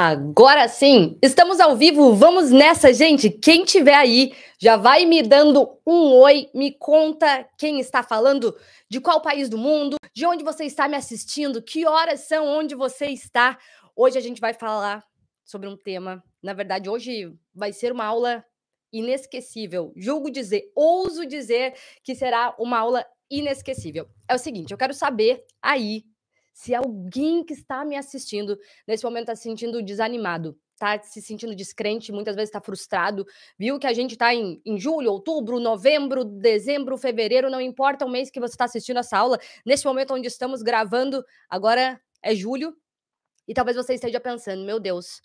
Agora sim, estamos ao vivo, vamos nessa, gente. Quem tiver aí, já vai me dando um oi, me conta quem está falando, de qual país do mundo, de onde você está me assistindo, que horas são, onde você está. Hoje a gente vai falar sobre um tema, na verdade, hoje vai ser uma aula inesquecível. Julgo dizer, ouso dizer que será uma aula inesquecível. É o seguinte, eu quero saber aí se alguém que está me assistindo nesse momento está se sentindo desanimado, está se sentindo descrente, muitas vezes está frustrado, viu que a gente está em, em, julho, outubro, novembro, dezembro, fevereiro, não importa o mês que você está assistindo essa aula, nesse momento onde estamos gravando, agora é julho, e talvez você esteja pensando, meu Deus,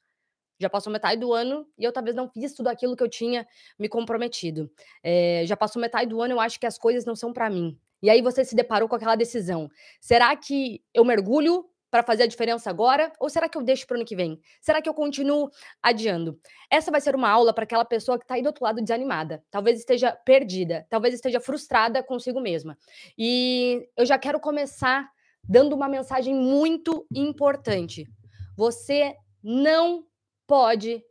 já passou metade do ano e eu talvez não fiz tudo aquilo que eu tinha me comprometido. É, já passou metade do ano, eu acho que as coisas não são para mim. E aí você se deparou com aquela decisão. Será que eu mergulho para fazer a diferença agora? Ou será que eu deixo para o ano que vem? Será que eu continuo adiando? Essa vai ser uma aula para aquela pessoa que está aí do outro lado desanimada. Talvez esteja perdida, talvez esteja frustrada consigo mesma. E eu já quero começar dando uma mensagem muito importante. Você não pode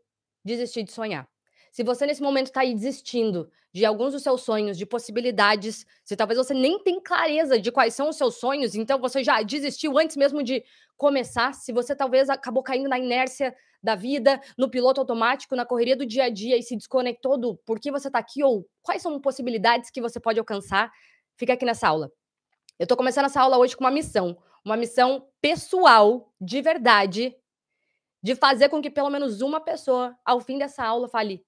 desistir de sonhar. Se você nesse momento está aí desistindo de alguns dos seus sonhos, de possibilidades, se talvez você nem tem clareza de quais são os seus sonhos, então você já desistiu antes mesmo de começar, se você talvez acabou caindo na inércia da vida, no piloto automático, na correria do dia a dia e se desconectou do por que você está aqui ou quais são possibilidades que você pode alcançar, fica aqui nessa aula. Eu estou começando essa aula hoje com uma missão, uma missão pessoal, de verdade, de fazer com que pelo menos uma pessoa, ao fim dessa aula, fale: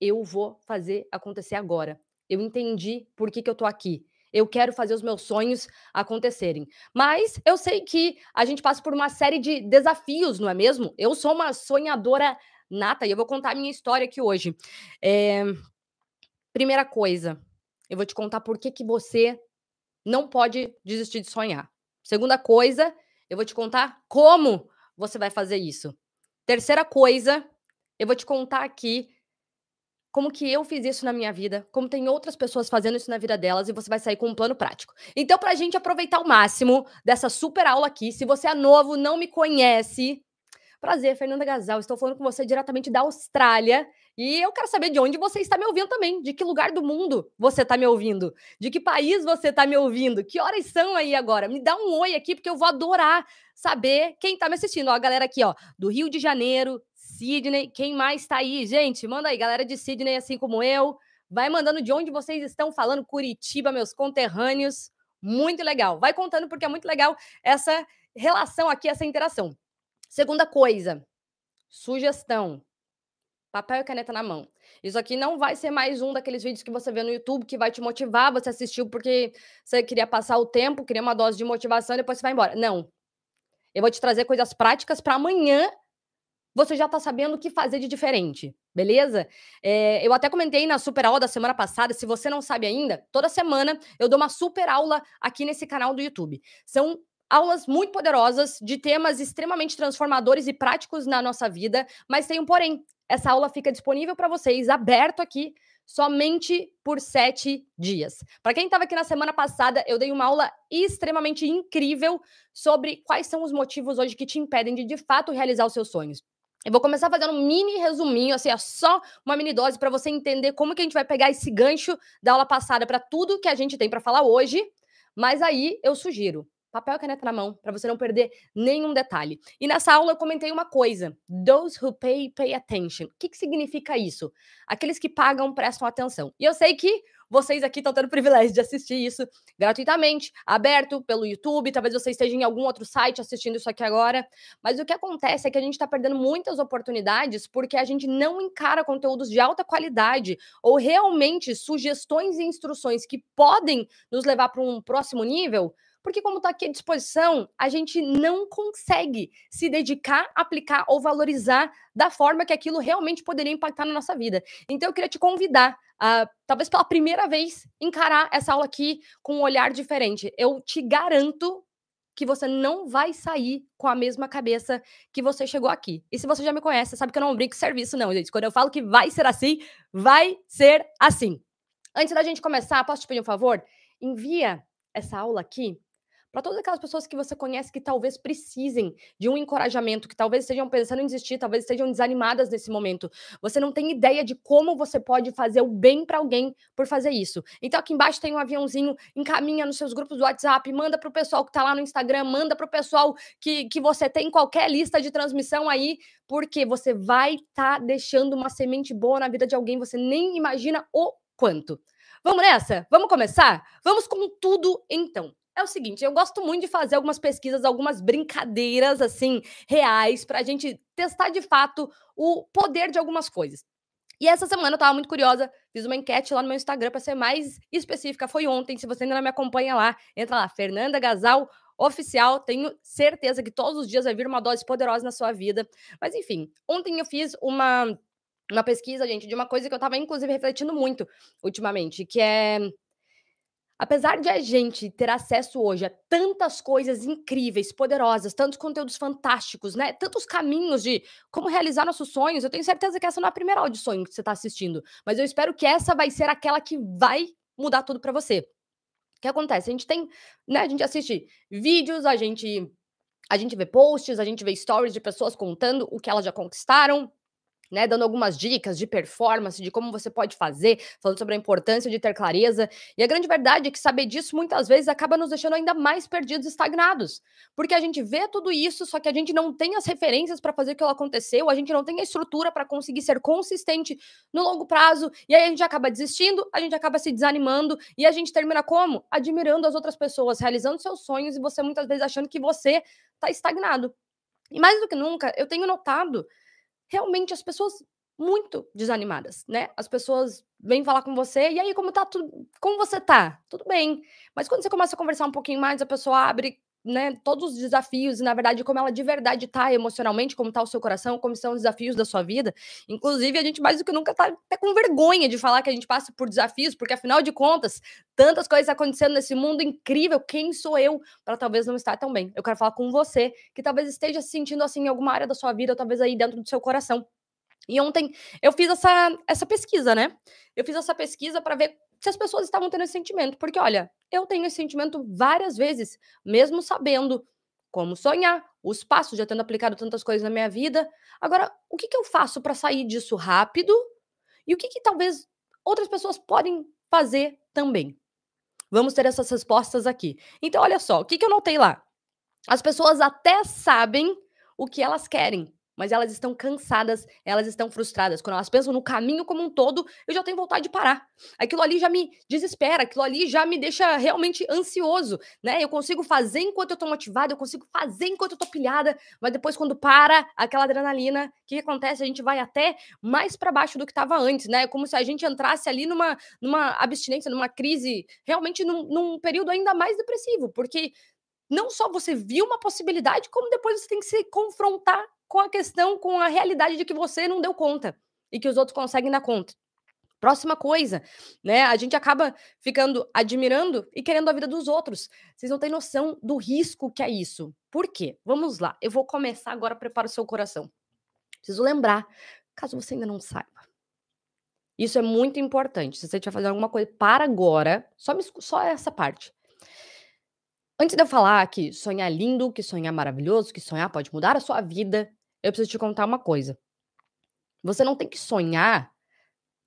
eu vou fazer acontecer agora. Eu entendi por que, que eu tô aqui. Eu quero fazer os meus sonhos acontecerem. Mas eu sei que a gente passa por uma série de desafios, não é mesmo? Eu sou uma sonhadora nata e eu vou contar a minha história aqui hoje. É... Primeira coisa, eu vou te contar por que, que você não pode desistir de sonhar. Segunda coisa, eu vou te contar como você vai fazer isso. Terceira coisa, eu vou te contar aqui como que eu fiz isso na minha vida, como tem outras pessoas fazendo isso na vida delas e você vai sair com um plano prático. Então, para a gente aproveitar o máximo dessa super aula aqui, se você é novo, não me conhece, prazer, Fernanda Gasal, estou falando com você diretamente da Austrália e eu quero saber de onde você está me ouvindo também, de que lugar do mundo você está me ouvindo, de que país você está me ouvindo, que horas são aí agora? Me dá um oi aqui porque eu vou adorar saber quem está me assistindo. Ó, a galera aqui, ó, do Rio de Janeiro, Sydney. Quem mais está aí, gente? Manda aí, galera de Sydney, assim como eu. Vai mandando de onde vocês estão falando, Curitiba, meus conterrâneos. Muito legal. Vai contando, porque é muito legal essa relação aqui, essa interação. Segunda coisa, sugestão. Papel e caneta na mão. Isso aqui não vai ser mais um daqueles vídeos que você vê no YouTube que vai te motivar, você assistiu porque você queria passar o tempo, queria uma dose de motivação e depois você vai embora. Não. Eu vou te trazer coisas práticas para amanhã você já está sabendo o que fazer de diferente, beleza? É, eu até comentei na super aula da semana passada, se você não sabe ainda, toda semana eu dou uma super aula aqui nesse canal do YouTube. São aulas muito poderosas de temas extremamente transformadores e práticos na nossa vida, mas tem um porém. Essa aula fica disponível para vocês, aberto aqui, somente por sete dias. Para quem estava aqui na semana passada, eu dei uma aula extremamente incrível sobre quais são os motivos hoje que te impedem de de fato realizar os seus sonhos. Eu vou começar fazendo um mini resuminho, assim, é só uma mini dose para você entender como que a gente vai pegar esse gancho da aula passada para tudo que a gente tem para falar hoje. Mas aí eu sugiro papel e caneta na mão, para você não perder nenhum detalhe. E nessa aula eu comentei uma coisa: those who pay, pay attention. O que, que significa isso? Aqueles que pagam prestam atenção. E eu sei que vocês aqui estão tendo o privilégio de assistir isso gratuitamente, aberto pelo YouTube. Talvez você esteja em algum outro site assistindo isso aqui agora. Mas o que acontece é que a gente está perdendo muitas oportunidades porque a gente não encara conteúdos de alta qualidade ou realmente sugestões e instruções que podem nos levar para um próximo nível porque, como está aqui à disposição, a gente não consegue se dedicar, aplicar ou valorizar da forma que aquilo realmente poderia impactar na nossa vida. Então, eu queria te convidar a, talvez pela primeira vez, encarar essa aula aqui com um olhar diferente. Eu te garanto que você não vai sair com a mesma cabeça que você chegou aqui. E se você já me conhece, sabe que eu não brinco serviço, não, gente. Quando eu falo que vai ser assim, vai ser assim. Antes da gente começar, posso te pedir um favor? Envia essa aula aqui para todas aquelas pessoas que você conhece que talvez precisem de um encorajamento, que talvez estejam pensando em desistir, talvez estejam desanimadas nesse momento. Você não tem ideia de como você pode fazer o bem para alguém por fazer isso. Então aqui embaixo tem um aviãozinho, encaminha nos seus grupos do WhatsApp, manda para o pessoal que está lá no Instagram, manda para o pessoal que, que você tem qualquer lista de transmissão aí, porque você vai estar tá deixando uma semente boa na vida de alguém, você nem imagina o quanto. Vamos nessa? Vamos começar? Vamos com tudo então é o seguinte, eu gosto muito de fazer algumas pesquisas, algumas brincadeiras assim reais para a gente testar de fato o poder de algumas coisas. E essa semana eu tava muito curiosa, fiz uma enquete lá no meu Instagram para ser mais específica, foi ontem, se você ainda não me acompanha lá, entra lá, Fernanda Gasal oficial, tenho certeza que todos os dias vai vir uma dose poderosa na sua vida. Mas enfim, ontem eu fiz uma uma pesquisa, gente, de uma coisa que eu tava inclusive refletindo muito ultimamente, que é Apesar de a gente ter acesso hoje a tantas coisas incríveis, poderosas, tantos conteúdos fantásticos, né? Tantos caminhos de como realizar nossos sonhos, eu tenho certeza que essa não é a primeira audição que você está assistindo, mas eu espero que essa vai ser aquela que vai mudar tudo para você. O que acontece? A gente tem, né? A gente assiste vídeos, a gente a gente vê posts, a gente vê stories de pessoas contando o que elas já conquistaram, né, dando algumas dicas de performance, de como você pode fazer, falando sobre a importância de ter clareza. E a grande verdade é que saber disso muitas vezes acaba nos deixando ainda mais perdidos, estagnados. Porque a gente vê tudo isso, só que a gente não tem as referências para fazer aquilo aconteceu, a gente não tem a estrutura para conseguir ser consistente no longo prazo, e aí a gente acaba desistindo, a gente acaba se desanimando, e a gente termina como? Admirando as outras pessoas, realizando seus sonhos, e você muitas vezes achando que você está estagnado. E mais do que nunca, eu tenho notado realmente as pessoas muito desanimadas, né? As pessoas vêm falar com você, e aí, como tá tudo. Como você tá? Tudo bem. Mas quando você começa a conversar um pouquinho mais, a pessoa abre né, todos os desafios e, na verdade, como ela de verdade tá emocionalmente, como tá o seu coração, como são os desafios da sua vida. Inclusive, a gente mais do que nunca tá até com vergonha de falar que a gente passa por desafios, porque afinal de contas, tantas coisas acontecendo nesse mundo incrível, quem sou eu para talvez não estar tão bem? Eu quero falar com você que talvez esteja se sentindo assim em alguma área da sua vida, ou talvez aí dentro do seu coração. E ontem eu fiz essa, essa pesquisa, né? Eu fiz essa pesquisa para ver se as pessoas estavam tendo esse sentimento. Porque, olha, eu tenho esse sentimento várias vezes, mesmo sabendo como sonhar, os passos, já tendo aplicado tantas coisas na minha vida. Agora, o que, que eu faço para sair disso rápido? E o que, que talvez outras pessoas podem fazer também? Vamos ter essas respostas aqui. Então, olha só, o que, que eu notei lá? As pessoas até sabem o que elas querem, mas elas estão cansadas, elas estão frustradas. Quando elas pensam no caminho como um todo, eu já tenho vontade de parar. Aquilo ali já me desespera, aquilo ali já me deixa realmente ansioso, né? Eu consigo fazer enquanto eu tô motivada, eu consigo fazer enquanto eu tô pilhada, mas depois quando para aquela adrenalina, o que acontece? A gente vai até mais para baixo do que estava antes, né? É como se a gente entrasse ali numa, numa abstinência, numa crise, realmente num, num período ainda mais depressivo, porque não só você viu uma possibilidade, como depois você tem que se confrontar com a questão, com a realidade de que você não deu conta e que os outros conseguem dar conta. Próxima coisa, né? A gente acaba ficando admirando e querendo a vida dos outros. Vocês não têm noção do risco que é isso. Por quê? Vamos lá. Eu vou começar agora. Prepara o seu coração. Preciso lembrar, caso você ainda não saiba. Isso é muito importante. Se você estiver fazendo alguma coisa, para agora. Só, me, só essa parte. Antes de eu falar que sonhar é lindo, que sonhar é maravilhoso, que sonhar pode mudar a sua vida, eu preciso te contar uma coisa. Você não tem que sonhar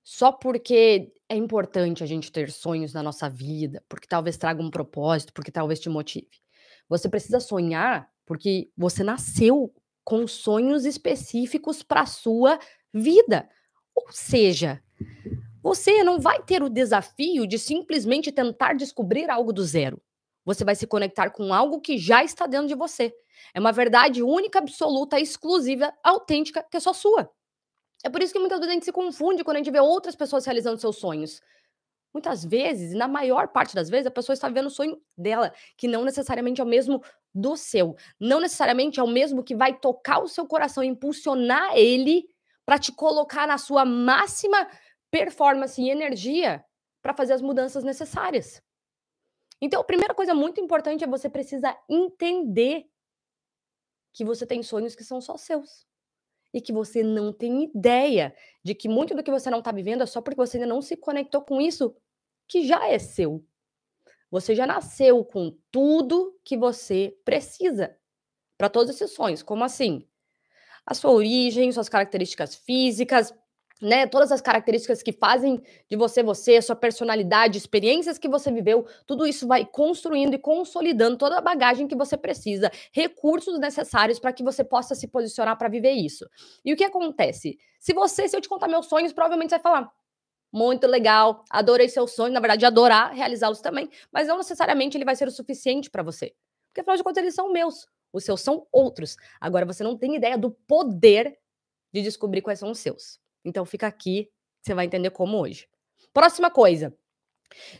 só porque é importante a gente ter sonhos na nossa vida, porque talvez traga um propósito, porque talvez te motive. Você precisa sonhar porque você nasceu com sonhos específicos para a sua vida. Ou seja, você não vai ter o desafio de simplesmente tentar descobrir algo do zero você vai se conectar com algo que já está dentro de você. É uma verdade única, absoluta, exclusiva, autêntica, que é só sua. É por isso que muitas vezes a gente se confunde quando a gente vê outras pessoas realizando seus sonhos. Muitas vezes, na maior parte das vezes, a pessoa está vivendo o sonho dela, que não necessariamente é o mesmo do seu. Não necessariamente é o mesmo que vai tocar o seu coração, impulsionar ele para te colocar na sua máxima performance e energia para fazer as mudanças necessárias. Então, a primeira coisa muito importante é você precisa entender que você tem sonhos que são só seus. E que você não tem ideia de que muito do que você não está vivendo é só porque você ainda não se conectou com isso que já é seu. você já nasceu com tudo que você precisa para todos esses sonhos. Como assim? A sua origem, suas características físicas, né, todas as características que fazem de você você, sua personalidade, experiências que você viveu, tudo isso vai construindo e consolidando toda a bagagem que você precisa, recursos necessários para que você possa se posicionar para viver isso. E o que acontece? Se você, se eu te contar meus sonhos, provavelmente você vai falar: muito legal, adorei seus sonhos, na verdade, adorar realizá-los também, mas não necessariamente ele vai ser o suficiente para você. Porque afinal de contas, eles são meus, os seus são outros. Agora você não tem ideia do poder de descobrir quais são os seus. Então fica aqui, você vai entender como hoje. Próxima coisa.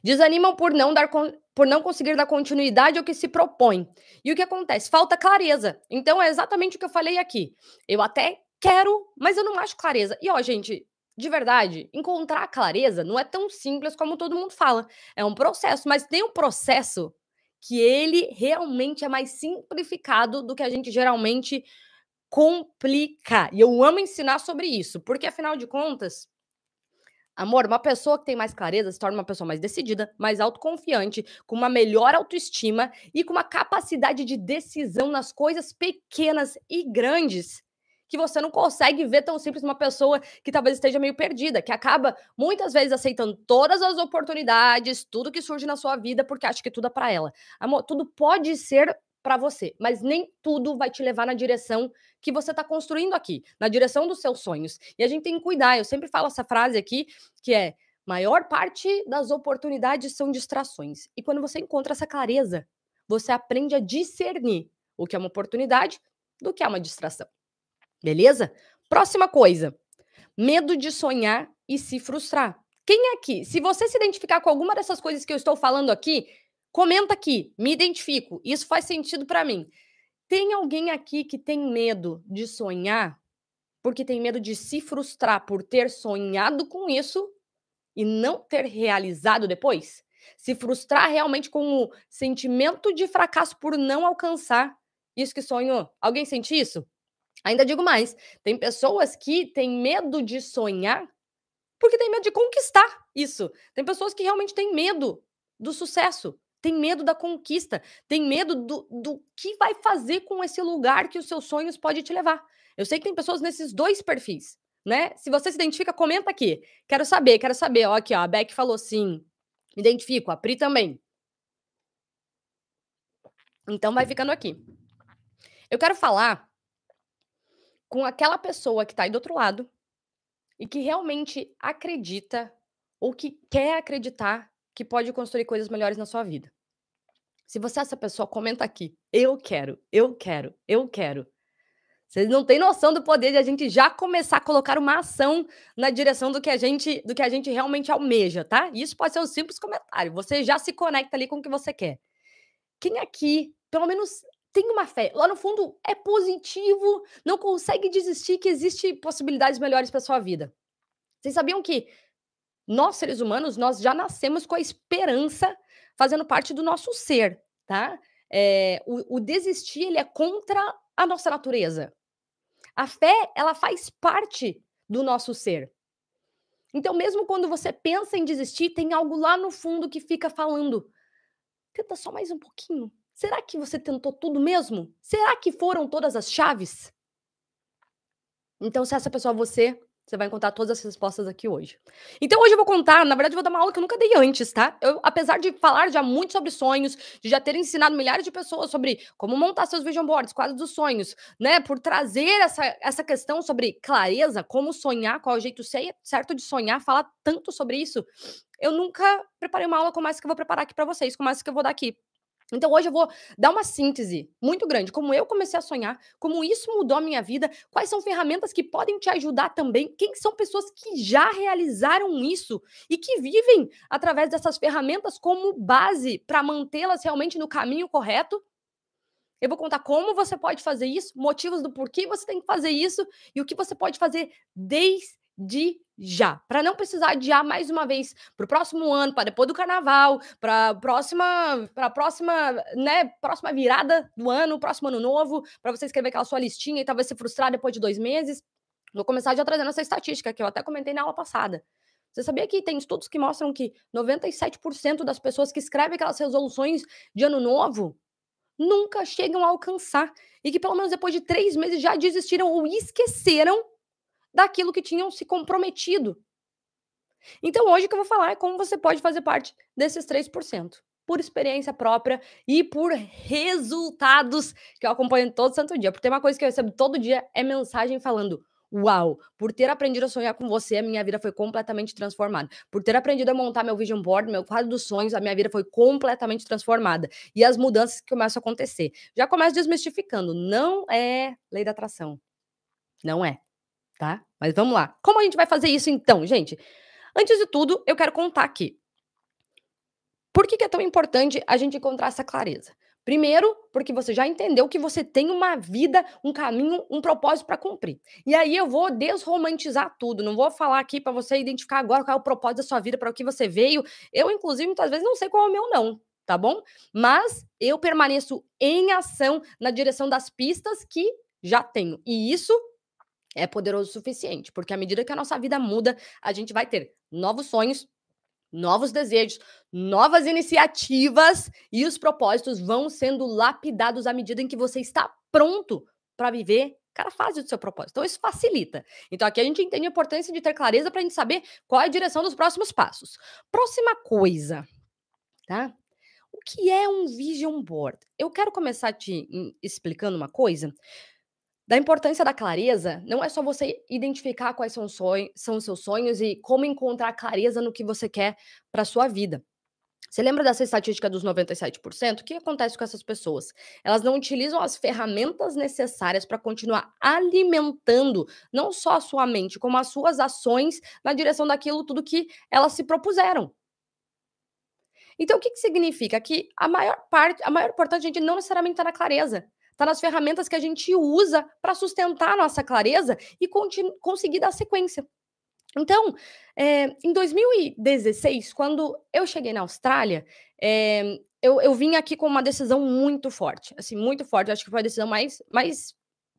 Desanimam por não dar por não conseguir dar continuidade ao que se propõe. E o que acontece? Falta clareza. Então é exatamente o que eu falei aqui. Eu até quero, mas eu não acho clareza. E ó, gente, de verdade, encontrar clareza não é tão simples como todo mundo fala. É um processo, mas tem um processo que ele realmente é mais simplificado do que a gente geralmente complica. E eu amo ensinar sobre isso, porque afinal de contas, amor, uma pessoa que tem mais clareza se torna uma pessoa mais decidida, mais autoconfiante, com uma melhor autoestima e com uma capacidade de decisão nas coisas pequenas e grandes que você não consegue ver tão simples uma pessoa que talvez esteja meio perdida, que acaba muitas vezes aceitando todas as oportunidades, tudo que surge na sua vida porque acha que tudo é para ela. Amor, tudo pode ser para você, mas nem tudo vai te levar na direção que você está construindo aqui, na direção dos seus sonhos. E a gente tem que cuidar. Eu sempre falo essa frase aqui, que é: maior parte das oportunidades são distrações. E quando você encontra essa clareza, você aprende a discernir o que é uma oportunidade do que é uma distração. Beleza? Próxima coisa: medo de sonhar e se frustrar. Quem aqui, se você se identificar com alguma dessas coisas que eu estou falando aqui, Comenta aqui, me identifico, isso faz sentido para mim. Tem alguém aqui que tem medo de sonhar porque tem medo de se frustrar por ter sonhado com isso e não ter realizado depois? Se frustrar realmente com o sentimento de fracasso por não alcançar isso que sonhou. Alguém sente isso? Ainda digo mais: tem pessoas que têm medo de sonhar porque tem medo de conquistar isso. Tem pessoas que realmente têm medo do sucesso tem medo da conquista, tem medo do, do que vai fazer com esse lugar que os seus sonhos podem te levar. Eu sei que tem pessoas nesses dois perfis, né? Se você se identifica, comenta aqui. Quero saber, quero saber. Ó, aqui, ó, a Beck falou sim. Identifico, a Pri também. Então vai ficando aqui. Eu quero falar com aquela pessoa que está aí do outro lado e que realmente acredita ou que quer acreditar que pode construir coisas melhores na sua vida. Se você é essa pessoa, comenta aqui. Eu quero, eu quero, eu quero. Vocês não têm noção do poder de a gente já começar a colocar uma ação na direção do que a gente, do que a gente realmente almeja, tá? Isso pode ser um simples comentário. Você já se conecta ali com o que você quer. Quem aqui, pelo menos tem uma fé, lá no fundo é positivo, não consegue desistir que existe possibilidades melhores para sua vida. Vocês sabiam que nós, seres humanos, nós já nascemos com a esperança fazendo parte do nosso ser, tá? É, o, o desistir, ele é contra a nossa natureza. A fé, ela faz parte do nosso ser. Então, mesmo quando você pensa em desistir, tem algo lá no fundo que fica falando: tenta só mais um pouquinho. Será que você tentou tudo mesmo? Será que foram todas as chaves? Então, se essa pessoa você, você vai encontrar todas as respostas aqui hoje. Então, hoje eu vou contar, na verdade, eu vou dar uma aula que eu nunca dei antes, tá? Eu, apesar de falar já muito sobre sonhos, de já ter ensinado milhares de pessoas sobre como montar seus vision boards, quadros dos sonhos, né? Por trazer essa, essa questão sobre clareza, como sonhar, qual é o jeito certo de sonhar, falar tanto sobre isso. Eu nunca preparei uma aula como essa que eu vou preparar aqui para vocês, como essa que eu vou dar aqui. Então hoje eu vou dar uma síntese muito grande, como eu comecei a sonhar, como isso mudou a minha vida, quais são ferramentas que podem te ajudar também, quem são pessoas que já realizaram isso e que vivem através dessas ferramentas como base para mantê-las realmente no caminho correto. Eu vou contar como você pode fazer isso, motivos do porquê você tem que fazer isso e o que você pode fazer desde já, para não precisar adiar mais uma vez para o próximo ano, para depois do carnaval, para próxima, para próxima, né, próxima virada do ano, próximo ano novo, para você escrever aquela sua listinha e talvez se frustrar depois de dois meses. Vou começar já trazendo essa estatística que eu até comentei na aula passada. Você sabia que tem estudos que mostram que 97% das pessoas que escrevem aquelas resoluções de ano novo nunca chegam a alcançar? E que pelo menos depois de três meses já desistiram ou esqueceram daquilo que tinham se comprometido. Então, hoje o que eu vou falar é como você pode fazer parte desses 3%, por experiência própria e por resultados que eu acompanho todo santo dia. Porque tem uma coisa que eu recebo todo dia é mensagem falando: Uau, por ter aprendido a sonhar com você, a minha vida foi completamente transformada. Por ter aprendido a montar meu vision board, meu quadro dos sonhos, a minha vida foi completamente transformada. E as mudanças que começam a acontecer. Já começo desmistificando, não é lei da atração. Não é, tá? Mas vamos lá. Como a gente vai fazer isso então, gente? Antes de tudo, eu quero contar aqui. Por que, que é tão importante a gente encontrar essa clareza? Primeiro, porque você já entendeu que você tem uma vida, um caminho, um propósito para cumprir. E aí eu vou desromantizar tudo, não vou falar aqui para você identificar agora qual é o propósito da sua vida, para o que você veio. Eu, inclusive, muitas vezes não sei qual é o meu, não, tá bom? Mas eu permaneço em ação na direção das pistas que já tenho. E isso é poderoso o suficiente, porque à medida que a nossa vida muda, a gente vai ter novos sonhos, novos desejos, novas iniciativas e os propósitos vão sendo lapidados à medida em que você está pronto para viver cada fase do seu propósito. Então, isso facilita. Então, aqui a gente entende a importância de ter clareza para a gente saber qual é a direção dos próximos passos. Próxima coisa, tá? O que é um vision board? Eu quero começar te hum, explicando uma coisa da importância da clareza, não é só você identificar quais são, sonhos, são os seus sonhos e como encontrar clareza no que você quer para sua vida. Você lembra dessa estatística dos 97%? O que acontece com essas pessoas? Elas não utilizam as ferramentas necessárias para continuar alimentando não só a sua mente, como as suas ações na direção daquilo tudo que elas se propuseram. Então, o que, que significa? Que a maior parte, a maior importância, a gente não necessariamente está na clareza está nas ferramentas que a gente usa para sustentar a nossa clareza e conseguir dar sequência. Então, é, em 2016, quando eu cheguei na Austrália, é, eu, eu vim aqui com uma decisão muito forte, assim, muito forte. acho que foi a decisão mais, mais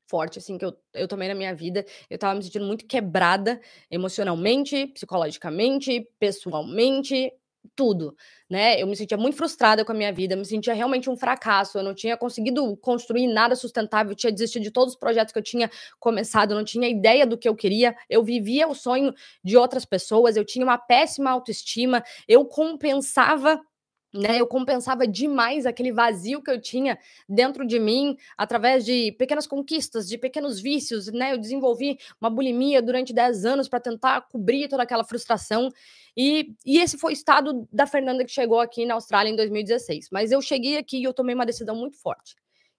forte, assim, que eu, eu tomei na minha vida. Eu estava me sentindo muito quebrada emocionalmente, psicologicamente, pessoalmente, tudo, né? Eu me sentia muito frustrada com a minha vida, me sentia realmente um fracasso. Eu não tinha conseguido construir nada sustentável, tinha desistido de todos os projetos que eu tinha começado, eu não tinha ideia do que eu queria. Eu vivia o sonho de outras pessoas, eu tinha uma péssima autoestima, eu compensava né, eu compensava demais aquele vazio que eu tinha dentro de mim através de pequenas conquistas, de pequenos vícios, né? Eu desenvolvi uma bulimia durante 10 anos para tentar cobrir toda aquela frustração. E, e esse foi o estado da Fernanda que chegou aqui na Austrália em 2016. Mas eu cheguei aqui e eu tomei uma decisão muito forte,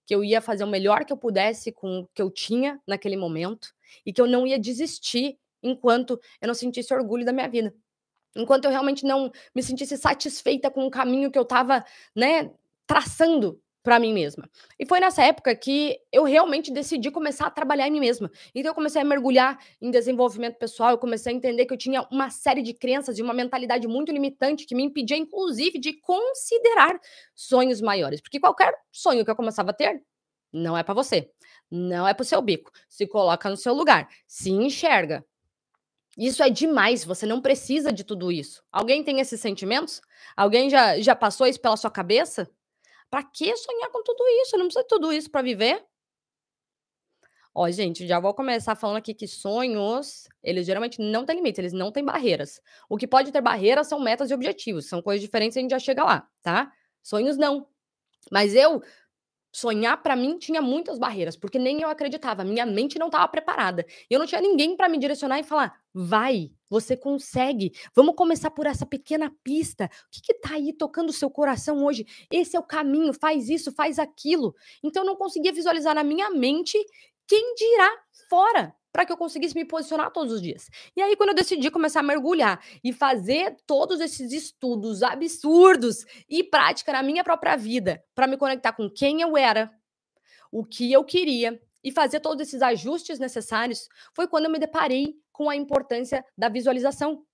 que eu ia fazer o melhor que eu pudesse com o que eu tinha naquele momento e que eu não ia desistir enquanto eu não sentisse orgulho da minha vida enquanto eu realmente não me sentisse satisfeita com o caminho que eu estava, né, traçando para mim mesma. E foi nessa época que eu realmente decidi começar a trabalhar em mim mesma. Então eu comecei a mergulhar em desenvolvimento pessoal, eu comecei a entender que eu tinha uma série de crenças e uma mentalidade muito limitante que me impedia inclusive de considerar sonhos maiores, porque qualquer sonho que eu começava a ter não é para você. Não é para o seu bico. Se coloca no seu lugar, se enxerga, isso é demais, você não precisa de tudo isso. Alguém tem esses sentimentos? Alguém já, já passou isso pela sua cabeça? Para que sonhar com tudo isso? Eu não precisa de tudo isso para viver. Ó, gente, já vou começar falando aqui que sonhos, eles geralmente não têm limites, eles não têm barreiras. O que pode ter barreiras são metas e objetivos, são coisas diferentes e a gente já chega lá, tá? Sonhos não. Mas eu sonhar para mim tinha muitas barreiras, porque nem eu acreditava, minha mente não estava preparada. Eu não tinha ninguém para me direcionar e falar: "Vai, você consegue. Vamos começar por essa pequena pista. O que que tá aí tocando o seu coração hoje? Esse é o caminho, faz isso, faz aquilo". Então eu não conseguia visualizar na minha mente quem dirá fora para que eu conseguisse me posicionar todos os dias. E aí, quando eu decidi começar a mergulhar e fazer todos esses estudos absurdos e prática na minha própria vida, para me conectar com quem eu era, o que eu queria e fazer todos esses ajustes necessários, foi quando eu me deparei com a importância da visualização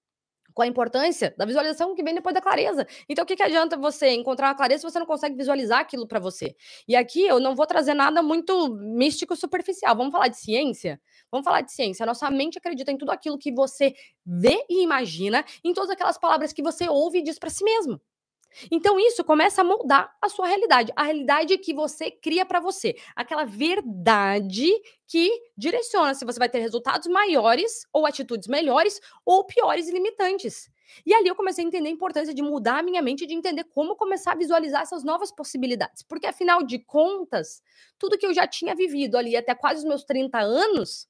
qual a importância da visualização que vem depois da clareza. Então, o que, que adianta você encontrar uma clareza se você não consegue visualizar aquilo para você? E aqui eu não vou trazer nada muito místico superficial. Vamos falar de ciência? Vamos falar de ciência. A nossa mente acredita em tudo aquilo que você vê e imagina, em todas aquelas palavras que você ouve e diz para si mesmo. Então isso começa a moldar a sua realidade, a realidade que você cria para você, aquela verdade que direciona se você vai ter resultados maiores ou atitudes melhores ou piores e limitantes. E ali eu comecei a entender a importância de mudar a minha mente, de entender como começar a visualizar essas novas possibilidades, porque afinal de contas, tudo que eu já tinha vivido ali até quase os meus 30 anos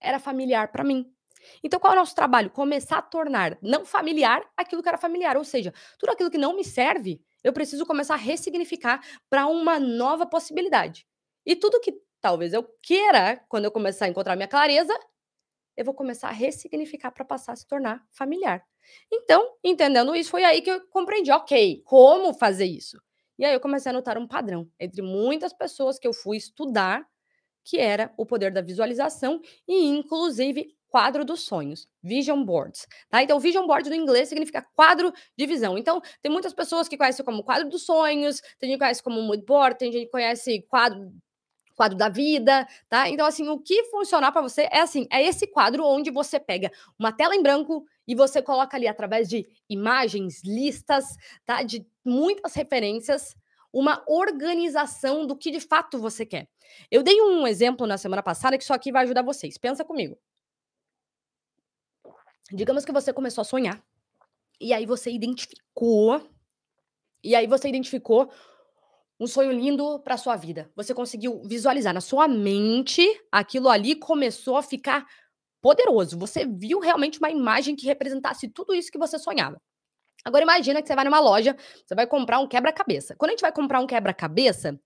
era familiar para mim. Então, qual é o nosso trabalho? Começar a tornar não familiar aquilo que era familiar. Ou seja, tudo aquilo que não me serve, eu preciso começar a ressignificar para uma nova possibilidade. E tudo que talvez eu queira, quando eu começar a encontrar minha clareza, eu vou começar a ressignificar para passar a se tornar familiar. Então, entendendo isso, foi aí que eu compreendi, ok, como fazer isso? E aí eu comecei a notar um padrão entre muitas pessoas que eu fui estudar, que era o poder da visualização e, inclusive, quadro dos sonhos, vision boards, tá? Então, vision board do inglês significa quadro de visão. Então, tem muitas pessoas que conhecem como quadro dos sonhos, tem gente que conhece como mood board, tem gente que conhece quadro quadro da vida, tá? Então, assim, o que funcionar para você é assim, é esse quadro onde você pega uma tela em branco e você coloca ali através de imagens, listas, tá? De muitas referências, uma organização do que de fato você quer. Eu dei um exemplo na semana passada que isso aqui vai ajudar vocês. Pensa comigo. Digamos que você começou a sonhar. E aí você identificou. E aí você identificou um sonho lindo para sua vida. Você conseguiu visualizar na sua mente, aquilo ali começou a ficar poderoso. Você viu realmente uma imagem que representasse tudo isso que você sonhava. Agora imagina que você vai numa loja, você vai comprar um quebra-cabeça. Quando a gente vai comprar um quebra-cabeça,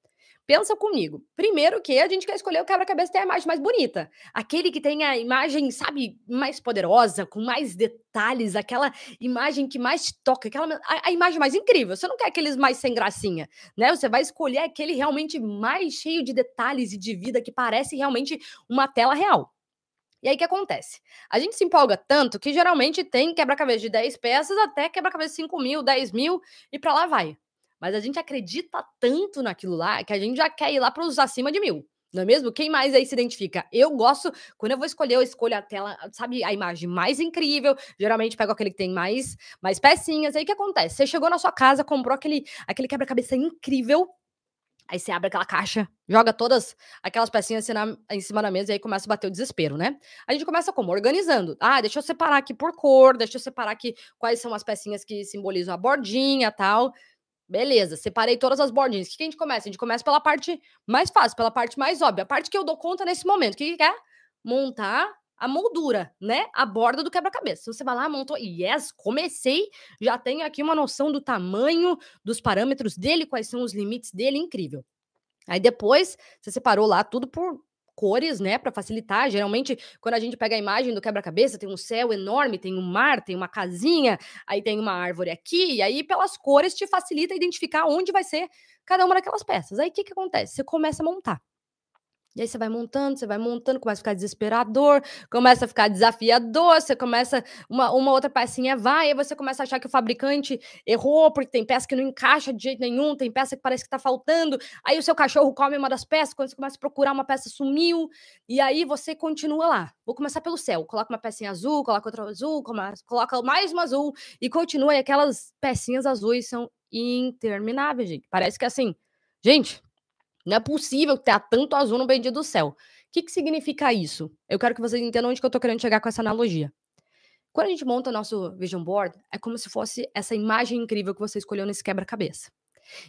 Pensa comigo. Primeiro que a gente quer escolher o quebra-cabeça que tem a imagem mais bonita. Aquele que tem a imagem, sabe, mais poderosa, com mais detalhes, aquela imagem que mais toca, aquela a, a, imagem mais incrível. Você não quer aqueles mais sem gracinha, né? Você vai escolher aquele realmente mais cheio de detalhes e de vida que parece realmente uma tela real. E aí o que acontece? A gente se empolga tanto que geralmente tem quebra-cabeça de 10 peças até quebra-cabeça de 5 mil, 10 mil e para lá vai. Mas a gente acredita tanto naquilo lá que a gente já quer ir lá para os acima de mil. Não é mesmo? Quem mais aí se identifica? Eu gosto, quando eu vou escolher, eu escolho a tela, sabe, a imagem mais incrível. Geralmente pego aquele que tem mais, mais pecinhas. Aí o que acontece? Você chegou na sua casa, comprou aquele, aquele quebra-cabeça incrível. Aí você abre aquela caixa, joga todas aquelas pecinhas em cima da mesa e aí começa a bater o desespero, né? A gente começa como? Organizando. Ah, deixa eu separar aqui por cor, deixa eu separar aqui quais são as pecinhas que simbolizam a bordinha tal. Beleza, separei todas as bordinhas. O que, a gente começa? A gente começa pela parte mais fácil, pela parte mais óbvia, a parte que eu dou conta nesse momento. O que, que é? Montar a moldura, né? A borda do quebra-cabeça. Você vai lá, montou. Yes, comecei. Já tenho aqui uma noção do tamanho, dos parâmetros dele, quais são os limites dele. Incrível. Aí depois, você separou lá tudo por cores, né, para facilitar. Geralmente, quando a gente pega a imagem do quebra-cabeça, tem um céu enorme, tem um mar, tem uma casinha, aí tem uma árvore aqui, e aí pelas cores te facilita identificar onde vai ser cada uma daquelas peças. Aí o que que acontece? Você começa a montar. E aí você vai montando, você vai montando, começa a ficar desesperador, começa a ficar desafiador, você começa, uma, uma outra pecinha vai, aí você começa a achar que o fabricante errou, porque tem peça que não encaixa de jeito nenhum, tem peça que parece que tá faltando, aí o seu cachorro come uma das peças, quando você começa a procurar uma peça sumiu, e aí você continua lá. Vou começar pelo céu, coloca uma pecinha azul, coloca outra azul, coloca mais uma azul, e continua, e aquelas pecinhas azuis são intermináveis, gente. Parece que assim, gente, não é possível ter tanto azul no bendito do céu. O que, que significa isso? Eu quero que vocês entendam onde que eu tô querendo chegar com essa analogia. Quando a gente monta nosso vision board, é como se fosse essa imagem incrível que você escolheu nesse quebra-cabeça.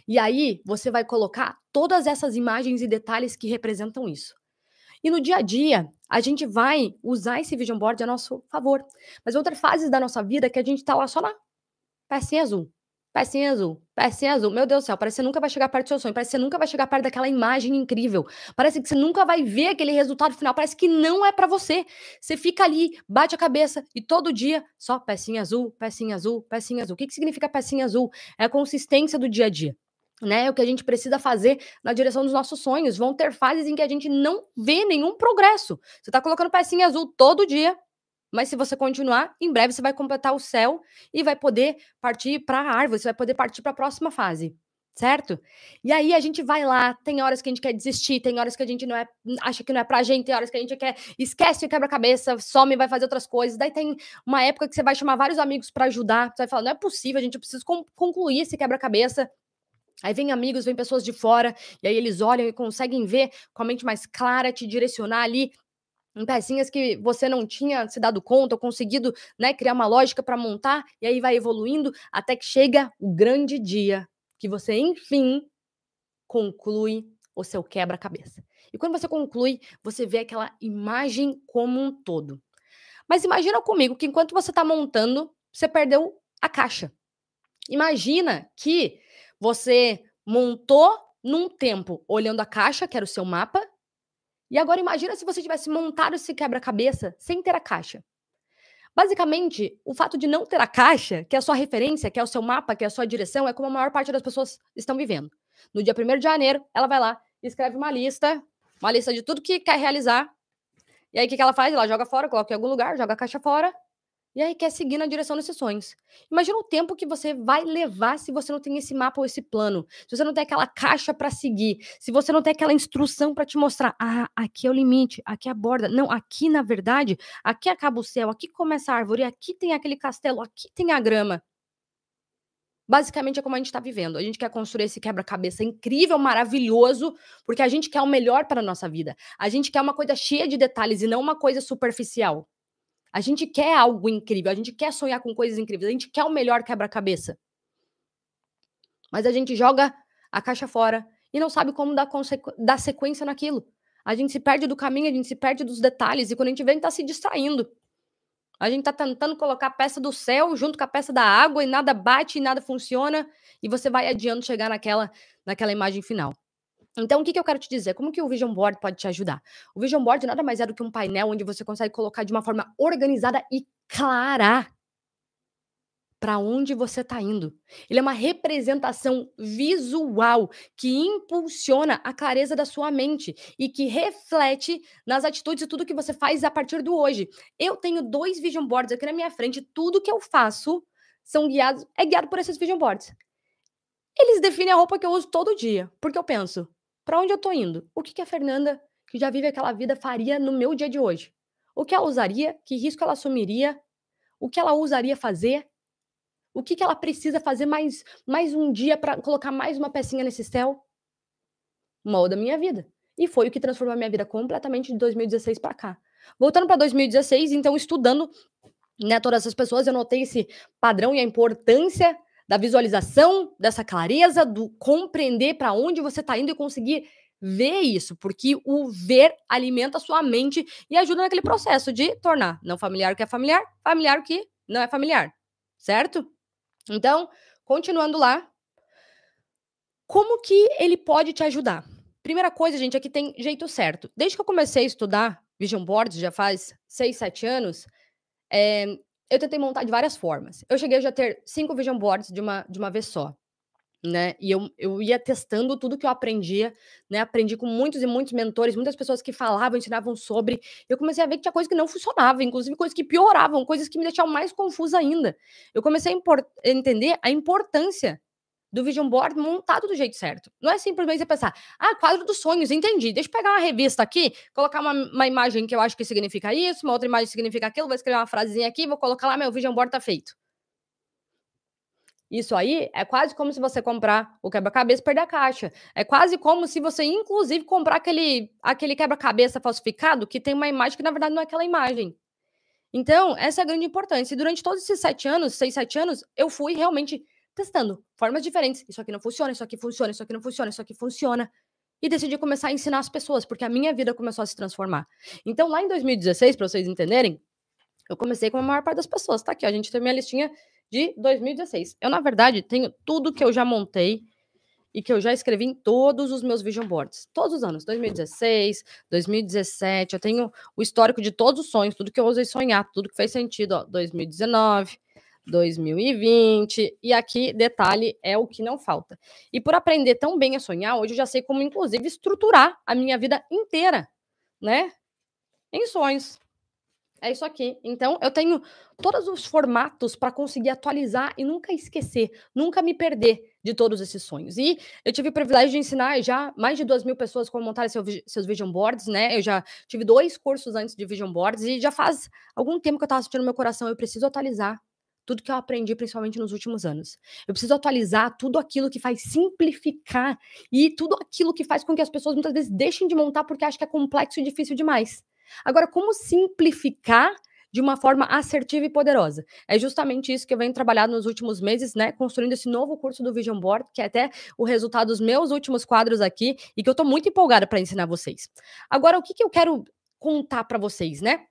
E aí, você vai colocar todas essas imagens e detalhes que representam isso. E no dia a dia, a gente vai usar esse vision board a nosso favor. Mas outra fase da nossa vida é que a gente tá lá só na pecinha azul. Pecinha azul, pecinha azul. Meu Deus do céu, parece que você nunca vai chegar perto do seu sonho. Parece que você nunca vai chegar perto daquela imagem incrível. Parece que você nunca vai ver aquele resultado final. Parece que não é para você. Você fica ali, bate a cabeça e todo dia só pecinha azul, pecinha azul, pecinha azul. O que, que significa pecinha azul? É a consistência do dia a dia. Né, é o que a gente precisa fazer na direção dos nossos sonhos. Vão ter fases em que a gente não vê nenhum progresso. Você tá colocando pecinha azul todo dia, Mas se você continuar, em breve você vai completar o céu e vai poder partir para a árvore, você vai poder partir para a próxima fase certo? E aí a gente vai lá, tem horas que a gente quer desistir, tem horas que a gente não é, acha que não é pra gente, tem horas que a gente quer, esquece o quebra-cabeça, some, vai fazer outras coisas. Daí tem uma época que você vai chamar vários amigos para ajudar, você vai falar, não é possível, a gente precisa concluir esse quebra-cabeça. Aí vem amigos, vem pessoas de fora, e aí eles olham e conseguem ver com a mente mais clara, te direcionar ali pecinhas que você não tinha se dado conta ou conseguido né, criar uma lógica para montar, e aí vai evoluindo até que chega o grande dia que você, enfim, conclui o seu quebra-cabeça. E quando você conclui, você vê aquela imagem como um todo. Mas imagina comigo que enquanto você está montando, você perdeu a caixa. Imagina que você montou num tempo olhando a caixa, que era o seu mapa, e agora imagina se você tivesse montado esse quebra-cabeça sem ter a caixa. Basicamente, o fato de não ter a caixa, que é a sua referência, que é o seu mapa, que é a sua direção, é como a maior parte das pessoas estão vivendo. No dia 1 de janeiro, ela vai lá, escreve uma lista, uma lista de tudo que quer realizar. E aí, o que, ela faz? Ela joga fora, coloca em algum lugar, joga a caixa fora e aí quer seguir na direção desses sonhos. Imagina o tempo que você vai levar se você não tem esse mapa ou esse plano, se você não tem aquela caixa para seguir, se você não tem aquela instrução para te mostrar, ah, aqui é o limite, aqui é a borda. Não, aqui na verdade, aqui acaba o céu, aqui começa a árvore, aqui tem aquele castelo, aqui tem a grama. Basicamente é como a gente está vivendo. A gente quer construir esse quebra-cabeça incrível, maravilhoso, porque a gente quer o melhor para a nossa vida. A gente quer uma coisa cheia de detalhes e não uma coisa superficial. A gente quer algo incrível, a gente quer sonhar com coisas incríveis, a gente quer o melhor quebra-cabeça. Mas a gente joga a caixa fora e não sabe como dar, dar sequência naquilo. A gente se perde do caminho, a gente se perde dos detalhes, e quando a gente vê, a gente tá se distraindo. A gente tá tentando colocar a peça do céu junto com a peça da água e nada bate e nada funciona, e você vai adiando chegar naquela, naquela imagem final. Então, o que, que eu quero te dizer? Como que o Vision Board pode te ajudar? O Vision Board nada mais é do que um painel onde você consegue colocar de uma forma organizada e clara para onde você está indo. Ele é uma representação visual que impulsiona a clareza da sua mente e que reflete nas atitudes e tudo que você faz a partir do hoje. Eu tenho dois vision boards aqui na minha frente, tudo que eu faço são guiados, é guiado por esses vision boards. Eles definem a roupa que eu uso todo dia, porque eu penso, para onde eu tô indo? O que, que a Fernanda, que já vive aquela vida, faria no meu dia de hoje? O que ela usaria? Que risco ela assumiria? O que ela usaria fazer? O que, que ela precisa fazer mais, mais um dia para colocar mais uma pecinha nesse céu? Molda minha vida. E foi o que transformou a minha vida completamente de 2016 para cá. Voltando para 2016, então, estudando né, todas essas pessoas, eu notei esse padrão e a importância da visualização, dessa clareza, do compreender para onde você está indo e conseguir ver isso, porque o ver alimenta a sua mente e ajuda naquele processo de tornar não familiar o que é familiar, familiar o que não é familiar, certo? Então, continuando lá, como que ele pode te ajudar? Primeira coisa, gente, é que tem jeito certo. Desde que eu comecei a estudar Vision Boards, já faz 6, 7 anos, é, eu tentei montar de várias formas. Eu cheguei a já ter cinco vision boards de uma, de uma vez só. Né? E eu, eu ia testando tudo que eu aprendia, né? Aprendi com muitos e muitos mentores, muitas pessoas que falavam, ensinavam sobre. Eu comecei a ver que tinha coisas que não funcionavam, inclusive coisas que pioravam, coisas que me deixavam mais confusa ainda. Eu comecei a entender a importância do vision board montado do jeito certo. Não é simplesmente você pensar, ah, quadro dos sonhos, entendi. Deixa eu pegar uma revista aqui, colocar uma, uma imagem que eu acho que significa isso, uma outra imagem que significa aquilo, vou escrever uma frasezinha aqui, vou colocar lá, meu vision board tá feito. Isso aí é quase como se você comprar o quebra-cabeça e perder a caixa. É quase como se você, inclusive, comprar aquele, aquele quebra-cabeça falsificado que tem uma imagem que, na verdade, não é aquela imagem. Então, essa é a grande importância. E durante todos esses sete anos, seis, sete anos, eu fui realmente testando formas diferentes. Isso aqui não funciona, isso aqui funciona, isso aqui não funciona, isso aqui funciona. E decidi começar a ensinar as pessoas, porque a minha vida começou a se transformar. Então, lá em 2016, para vocês entenderem, eu comecei com a maior parte das pessoas. Tá aqui, a gente tem minha listinha de 2016. Eu, na verdade, tenho tudo que eu já montei e que eu já escrevi em todos os meus vision boards. Todos os anos. 2016, 2017. Eu tenho o histórico de todos os sonhos, tudo que eu usei sonhar, tudo que fez sentido. Ó, 2019, 2020. E aqui, detalhe, é o que não falta. E por aprender tão bem a sonhar, hoje eu já sei como, inclusive, estruturar a minha vida inteira, né? Em sonhos. É isso aqui. Então, eu tenho todos os formatos para conseguir atualizar e nunca esquecer, nunca me perder de todos esses sonhos. E eu tive o privilégio de ensinar já mais de duas mil pessoas como montar seu, seus vision boards, né? Eu já tive dois cursos antes de vision boards e já faz algum tempo que eu estava sentindo no meu coração, eu preciso atualizar tudo que eu aprendi, principalmente nos últimos anos. Eu preciso atualizar tudo aquilo que faz simplificar e tudo aquilo que faz com que as pessoas muitas vezes deixem de montar porque acham que é complexo e difícil demais. Agora, como simplificar de uma forma assertiva e poderosa. É justamente isso que eu venho trabalhando nos últimos meses, né? Construindo esse novo curso do Vision Board, que é até o resultado dos meus últimos quadros aqui e que eu tô muito empolgada para ensinar vocês. Agora, o que, que eu quero contar para vocês, né?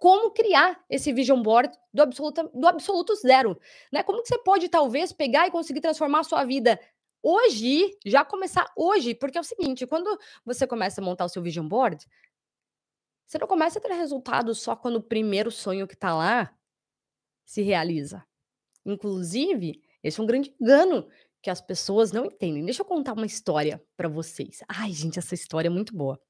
Como criar esse vision board do absoluto, do absoluto zero, né? Como que você pode talvez pegar e conseguir transformar a sua vida hoje, já começar hoje, porque é o seguinte, quando você começa a montar o seu vision board, você não começa a ter resultado só quando o primeiro sonho que está lá se realiza. Inclusive, esse é um grande engano que as pessoas não entendem. Deixa eu contar uma história para vocês. Ai, gente, essa história é muito boa.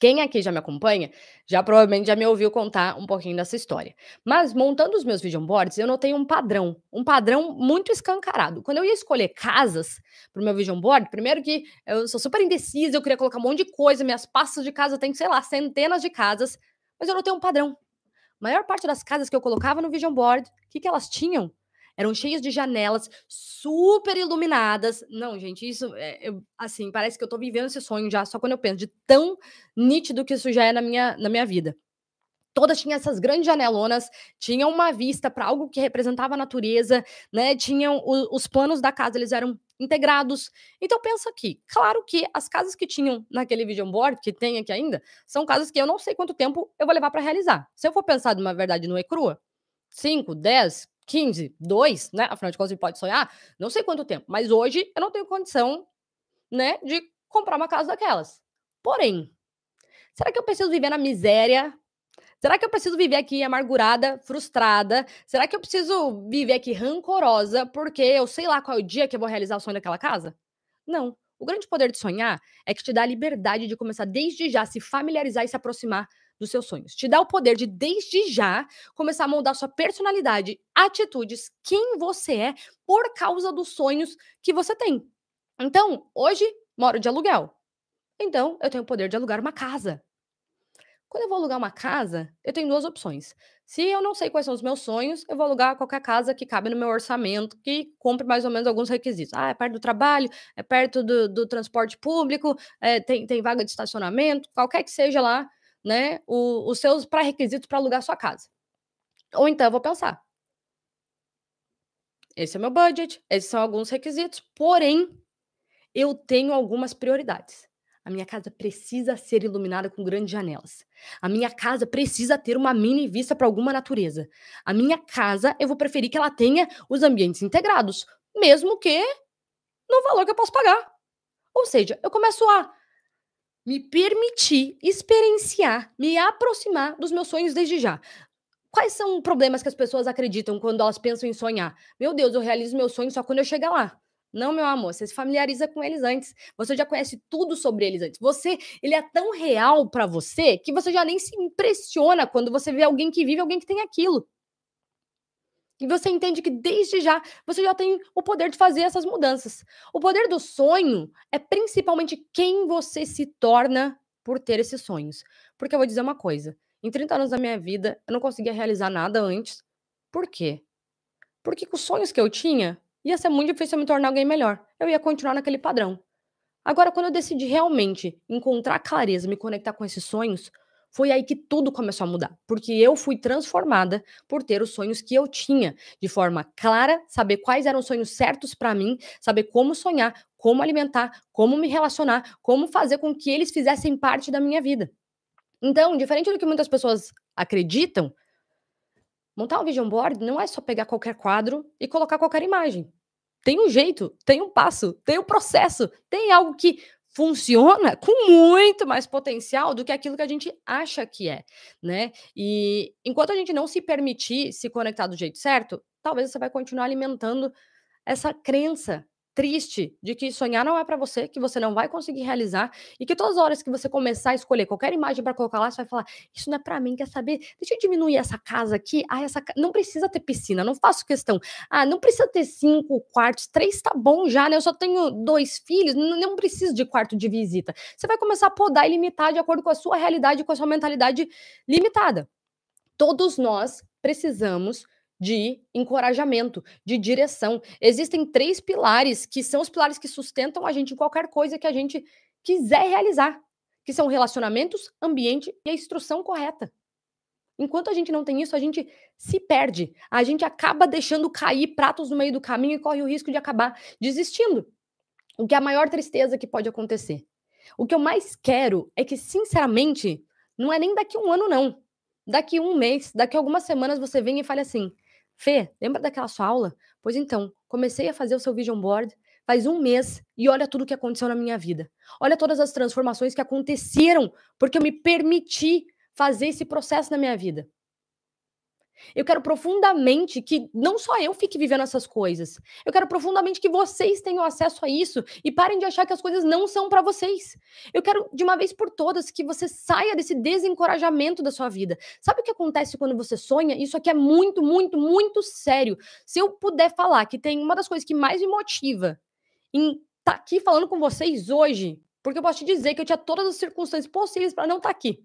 Quem aqui já me acompanha, já provavelmente já me ouviu contar um pouquinho dessa história. Mas montando os meus vision boards, eu notei um padrão, um padrão muito escancarado. Quando eu ia escolher casas para o meu vision board, primeiro que eu sou super indecisa, eu queria colocar um monte de coisa, minhas pastas de casa tem, sei lá, centenas de casas, mas eu notei um padrão. A maior parte das casas que eu colocava no vision board, o que, que elas tinham? Eram cheias de janelas super iluminadas. Não, gente, isso é, eu, assim, parece que eu tô vivendo esse sonho já, só quando eu penso de tão nítido que isso já é na minha, na minha vida. Todas tinham essas grandes janelonas, tinham uma vista para algo que representava a natureza, né? Tinham o, os planos da casa, eles eram integrados. Então pensa aqui, claro que as casas que tinham naquele vision board, que tem aqui ainda, são casas que eu não sei quanto tempo eu vou levar para realizar. Se eu for pensar de uma verdade no e crua, 5, 10, 15, 2, né? Afinal de contas, ele pode sonhar, não sei quanto tempo, mas hoje eu não tenho condição, né, de comprar uma casa daquelas. Porém, será que eu preciso viver na miséria? Será que eu preciso viver aqui amargurada, frustrada? Será que eu preciso viver aqui rancorosa porque eu sei lá qual é o dia que eu vou realizar o sonho daquela casa? Não. O grande poder de sonhar é que te dá a liberdade de começar desde já a se familiarizar e se aproximar dos seus sonhos. Te dá o poder de, desde já, começar a moldar sua personalidade, atitudes, quem você é, por causa dos sonhos que você tem. Então, hoje, moro de aluguel. Então, eu tenho o poder de alugar uma casa. Quando eu vou alugar uma casa, eu tenho duas opções. Se eu não sei quais são os meus sonhos, eu vou alugar qualquer casa que cabe no meu orçamento, que cumpre mais ou menos alguns requisitos. Ah, é perto do trabalho, é perto do, do transporte público, é, tem, tem vaga de estacionamento, qualquer que seja lá né, o, os seus pré-requisitos para alugar sua casa. Ou então eu vou pensar. Esse é meu budget, esses são alguns requisitos, porém, eu tenho algumas prioridades. A minha casa precisa ser iluminada com grandes janelas. A minha casa precisa ter uma mini vista para alguma natureza. A minha casa, eu vou preferir que ela tenha os ambientes integrados, mesmo que no valor que eu posso pagar. Ou seja, eu começo a me permitir experienciar, me aproximar dos meus sonhos desde já. Quais são problemas que as pessoas acreditam quando elas pensam em sonhar? Meu Deus, eu realizo meus sonhos só quando eu chegar lá. Não, meu amor, você se familiariza com eles antes. Você já conhece tudo sobre eles antes. Você, ele é tão real para você que você já nem se impressiona quando você vê alguém que vive, alguém que tem aquilo. E você entende que desde já você já tem o poder de fazer essas mudanças. O poder do sonho é principalmente quem você se torna por ter esses sonhos. Porque eu vou dizer uma coisa: em 30 anos da minha vida, eu não conseguia realizar nada antes. Por quê? Porque com os sonhos que eu tinha, ia ser muito difícil eu me tornar alguém melhor. Eu ia continuar naquele padrão. Agora, quando eu decidi realmente encontrar clareza, me conectar com esses sonhos, foi aí que tudo começou a mudar, porque eu fui transformada por ter os sonhos que eu tinha, de forma clara, saber quais eram os sonhos certos para mim, saber como sonhar, como alimentar, como me relacionar, como fazer com que eles fizessem parte da minha vida. Então, diferente do que muitas pessoas acreditam, montar um vision board não é só pegar qualquer quadro e colocar qualquer imagem. Tem um jeito, tem um passo, tem um processo, tem algo que funciona com muito mais potencial do que aquilo que a gente acha que é, né? E enquanto a gente não se permitir se conectar do jeito certo, talvez você vai continuar alimentando essa crença triste de que sonhar não é para você, que você não vai conseguir realizar e que todas as horas que você começar a escolher qualquer imagem para colocar lá, você vai falar: "Isso não é para mim, quer saber? Deixa eu diminuir essa casa aqui. Ah, essa não precisa ter piscina, não faço questão. Ah, não precisa ter cinco quartos, três tá bom já, né? Eu só tenho dois filhos, não preciso de quarto de visita". Você vai começar a podar e limitar de acordo com a sua realidade, com a sua mentalidade limitada. Todos nós precisamos de encorajamento, de direção. Existem três pilares que são os pilares que sustentam a gente em qualquer coisa que a gente quiser realizar, que são relacionamentos, ambiente e a instrução correta. Enquanto a gente não tem isso, a gente se perde. A gente acaba deixando cair pratos no meio do caminho e corre o risco de acabar desistindo. O que é a maior tristeza que pode acontecer. O que eu mais quero é que, sinceramente, não é nem daqui um ano, não. Daqui um mês, daqui algumas semanas, você venha e fale assim: Fê, lembra daquela sua aula? Pois então, comecei a fazer o seu vision board faz um mês e olha tudo o que aconteceu na minha vida. Olha todas as transformações que aconteceram porque eu me permiti fazer esse processo na minha vida. Eu quero profundamente que não só eu fique vivendo essas coisas. Eu quero profundamente que vocês tenham acesso a isso e parem de achar que as coisas não são para vocês. Eu quero de uma vez por todas que você saia desse desencorajamento da sua vida. Sabe o que acontece quando você sonha? Isso aqui é muito, muito, muito sério. Se eu puder falar que tem uma das coisas que mais me motiva em estar tá aqui falando com vocês hoje, porque eu posso te dizer que eu tinha todas as circunstâncias possíveis para não estar tá aqui.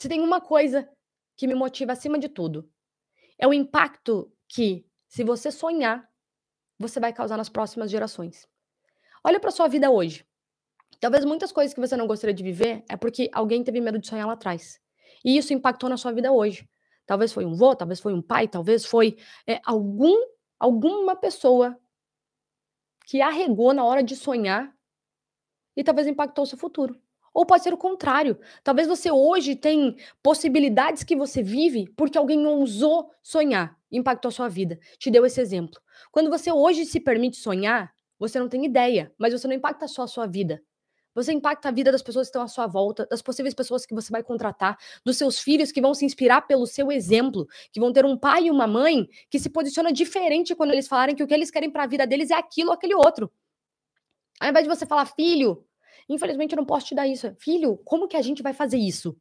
Se tem uma coisa que me motiva acima de tudo. É o impacto que, se você sonhar, você vai causar nas próximas gerações. Olha para sua vida hoje. Talvez muitas coisas que você não gostaria de viver é porque alguém teve medo de sonhar lá atrás. E isso impactou na sua vida hoje. Talvez foi um vô, talvez foi um pai, talvez foi é, algum, alguma pessoa que arregou na hora de sonhar e talvez impactou o seu futuro. Ou pode ser o contrário. Talvez você hoje tem possibilidades que você vive porque alguém ousou sonhar, impactou a sua vida. Te deu esse exemplo. Quando você hoje se permite sonhar, você não tem ideia, mas você não impacta só a sua vida. Você impacta a vida das pessoas que estão à sua volta, das possíveis pessoas que você vai contratar, dos seus filhos que vão se inspirar pelo seu exemplo, que vão ter um pai e uma mãe que se posiciona diferente quando eles falarem que o que eles querem para a vida deles é aquilo ou aquele outro. Ao invés de você falar, filho, Infelizmente, eu não posso te dar isso. Filho, como que a gente vai fazer isso?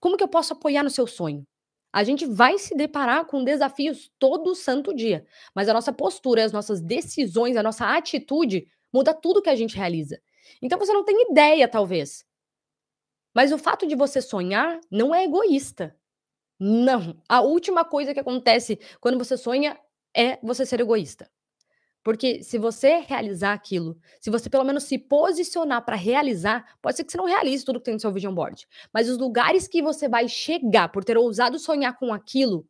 Como que eu posso apoiar no seu sonho? A gente vai se deparar com desafios todo santo dia, mas a nossa postura, as nossas decisões, a nossa atitude muda tudo que a gente realiza. Então você não tem ideia, talvez. Mas o fato de você sonhar não é egoísta. Não. A última coisa que acontece quando você sonha é você ser egoísta. Porque se você realizar aquilo, se você pelo menos se posicionar para realizar, pode ser que você não realize tudo que tem no seu vision board, mas os lugares que você vai chegar por ter ousado sonhar com aquilo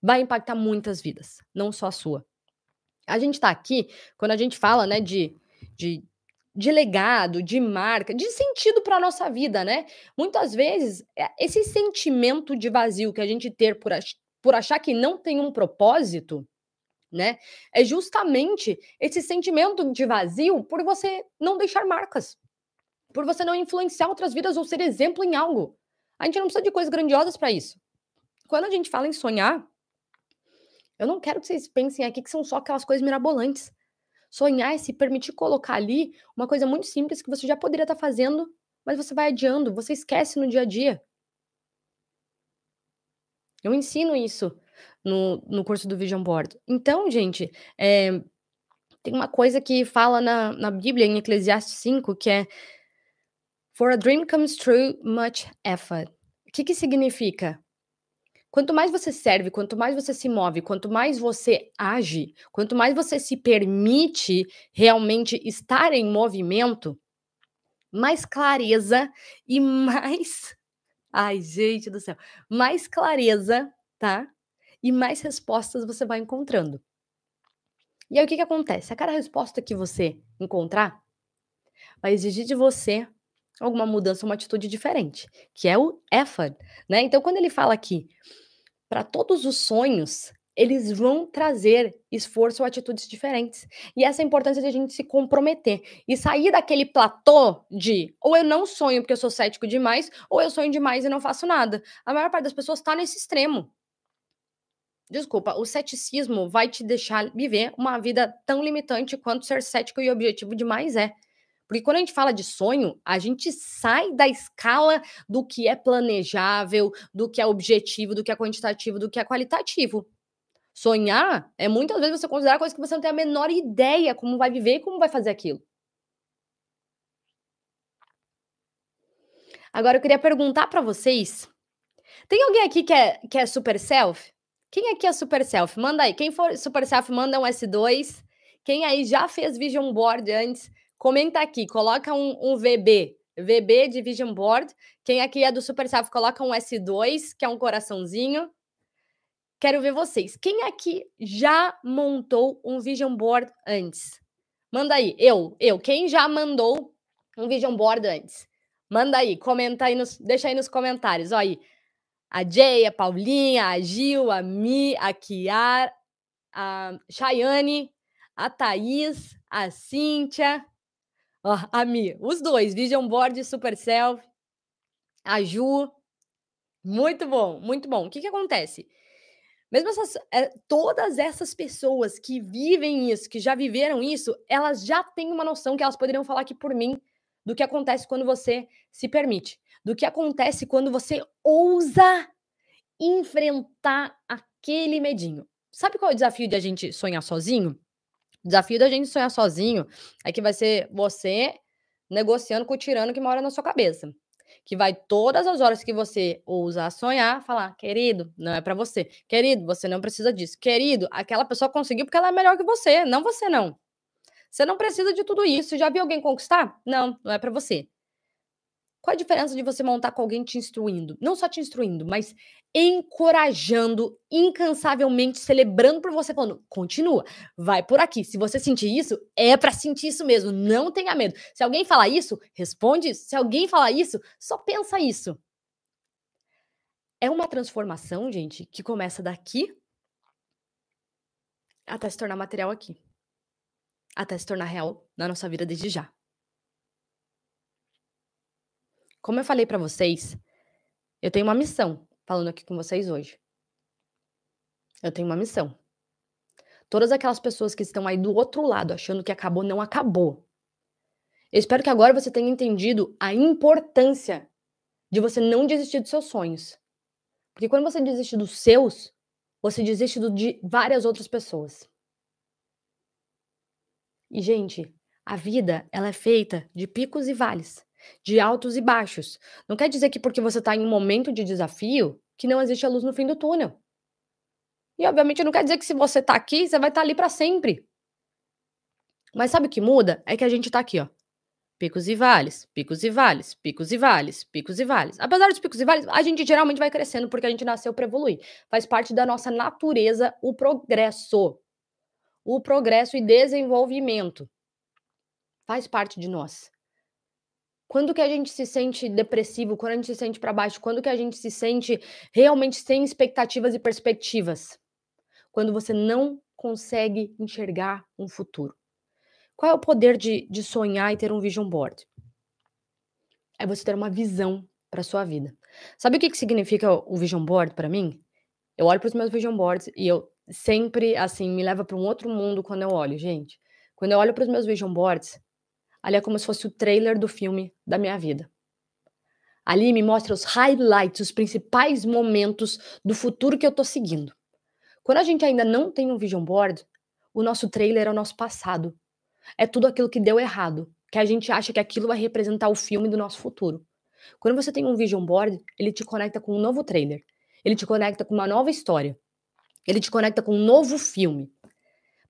vai impactar muitas vidas, não só a sua. A gente está aqui, quando a gente fala, né, de, de, de legado, de marca, de sentido para a nossa vida, né? Muitas vezes, é, esse sentimento de vazio que a gente ter por, ach por achar que não tem um propósito, né? É justamente esse sentimento de vazio por você não deixar marcas, por você não influenciar outras vidas ou ser exemplo em algo. A gente não precisa de coisas grandiosas para isso. Quando a gente fala em sonhar, eu não quero que vocês pensem aqui que são só aquelas coisas mirabolantes. Sonhar é se permitir colocar ali uma coisa muito simples que você já poderia estar fazendo, mas você vai adiando, você esquece no dia a dia. Eu ensino isso no, no curso do Vision Board. Então, gente, é, tem uma coisa que fala na, na Bíblia, em Eclesiastes 5, que é For a dream comes true, much effort. O que, que significa? Quanto mais você serve, quanto mais você se move, quanto mais você age, quanto mais você se permite realmente estar em movimento, mais clareza e mais. Ai, gente do céu! Mais clareza, tá? E mais respostas você vai encontrando. E aí o que, que acontece? A cada resposta que você encontrar vai exigir de você alguma mudança, uma atitude diferente, que é o effort, né? Então quando ele fala aqui, para todos os sonhos, eles vão trazer esforço ou atitudes diferentes. E essa é a importância de a gente se comprometer e sair daquele platô de ou eu não sonho porque eu sou cético demais, ou eu sonho demais e não faço nada. A maior parte das pessoas está nesse extremo. Desculpa, o ceticismo vai te deixar viver uma vida tão limitante quanto ser cético e objetivo demais é. Porque quando a gente fala de sonho, a gente sai da escala do que é planejável, do que é objetivo, do que é quantitativo, do que é qualitativo. Sonhar é muitas vezes você considerar coisas que você não tem a menor ideia como vai viver e como vai fazer aquilo. Agora eu queria perguntar para vocês: tem alguém aqui que é, que é super self? Quem aqui é super self? Manda aí. Quem for super self, manda um S2. Quem aí já fez vision board antes? Comenta aqui, coloca um, um VB, VB de Vision Board. Quem aqui é do Super Self, coloca um S2, que é um coraçãozinho. Quero ver vocês. Quem aqui já montou um Vision Board antes? Manda aí. Eu, eu. Quem já mandou um Vision Board antes? Manda aí, comenta aí, nos, deixa aí nos comentários. Olha aí. A Jay, a Paulinha, a Gil, a Mi, a Kiara, a Chayane, a Thaís, a Cíntia, Ó, a Mi, os dois, Vision Board e Super Self, a Ju. Muito bom, muito bom. O que, que acontece? Mesmo essas, é, todas essas pessoas que vivem isso, que já viveram isso, elas já têm uma noção que elas poderiam falar aqui por mim do que acontece quando você se permite, do que acontece quando você ousa enfrentar aquele medinho. Sabe qual é o desafio de a gente sonhar sozinho? O desafio da gente sonhar sozinho é que vai ser você negociando com o tirano que mora na sua cabeça. Que vai todas as horas que você ousar sonhar, falar, querido, não é para você. Querido, você não precisa disso. Querido, aquela pessoa conseguiu porque ela é melhor que você, não você não. Você não precisa de tudo isso. Já viu alguém conquistar? Não, não é para você. Qual a diferença de você montar com alguém te instruindo? Não só te instruindo, mas encorajando incansavelmente, celebrando por você, falando: continua, vai por aqui. Se você sentir isso, é para sentir isso mesmo, não tenha medo. Se alguém falar isso, responde isso. Se alguém falar isso, só pensa isso. É uma transformação, gente, que começa daqui até se tornar material aqui. Até se tornar real na nossa vida desde já. Como eu falei para vocês, eu tenho uma missão falando aqui com vocês hoje. Eu tenho uma missão. Todas aquelas pessoas que estão aí do outro lado achando que acabou, não acabou. Eu espero que agora você tenha entendido a importância de você não desistir dos seus sonhos. Porque quando você desiste dos seus, você desiste do de várias outras pessoas. E, gente, a vida ela é feita de picos e vales de altos e baixos. Não quer dizer que porque você está em um momento de desafio, que não existe a luz no fim do túnel. E obviamente não quer dizer que se você está aqui, você vai estar tá ali para sempre. Mas sabe o que muda? É que a gente está aqui, ó. Picos e vales, picos e vales, picos e vales, picos e vales. Apesar dos picos e vales, a gente geralmente vai crescendo porque a gente nasceu para evoluir. Faz parte da nossa natureza o progresso. O progresso e desenvolvimento. Faz parte de nós. Quando que a gente se sente depressivo? Quando a gente se sente para baixo? Quando que a gente se sente realmente sem expectativas e perspectivas? Quando você não consegue enxergar um futuro. Qual é o poder de, de sonhar e ter um vision board? É você ter uma visão para sua vida. Sabe o que, que significa o vision board para mim? Eu olho para os meus vision boards e eu sempre, assim, me leva para um outro mundo quando eu olho, gente. Quando eu olho para os meus vision boards, Ali é como se fosse o trailer do filme da minha vida. Ali me mostra os highlights, os principais momentos do futuro que eu tô seguindo. Quando a gente ainda não tem um vision board, o nosso trailer é o nosso passado. É tudo aquilo que deu errado, que a gente acha que aquilo vai representar o filme do nosso futuro. Quando você tem um vision board, ele te conecta com um novo trailer. Ele te conecta com uma nova história. Ele te conecta com um novo filme.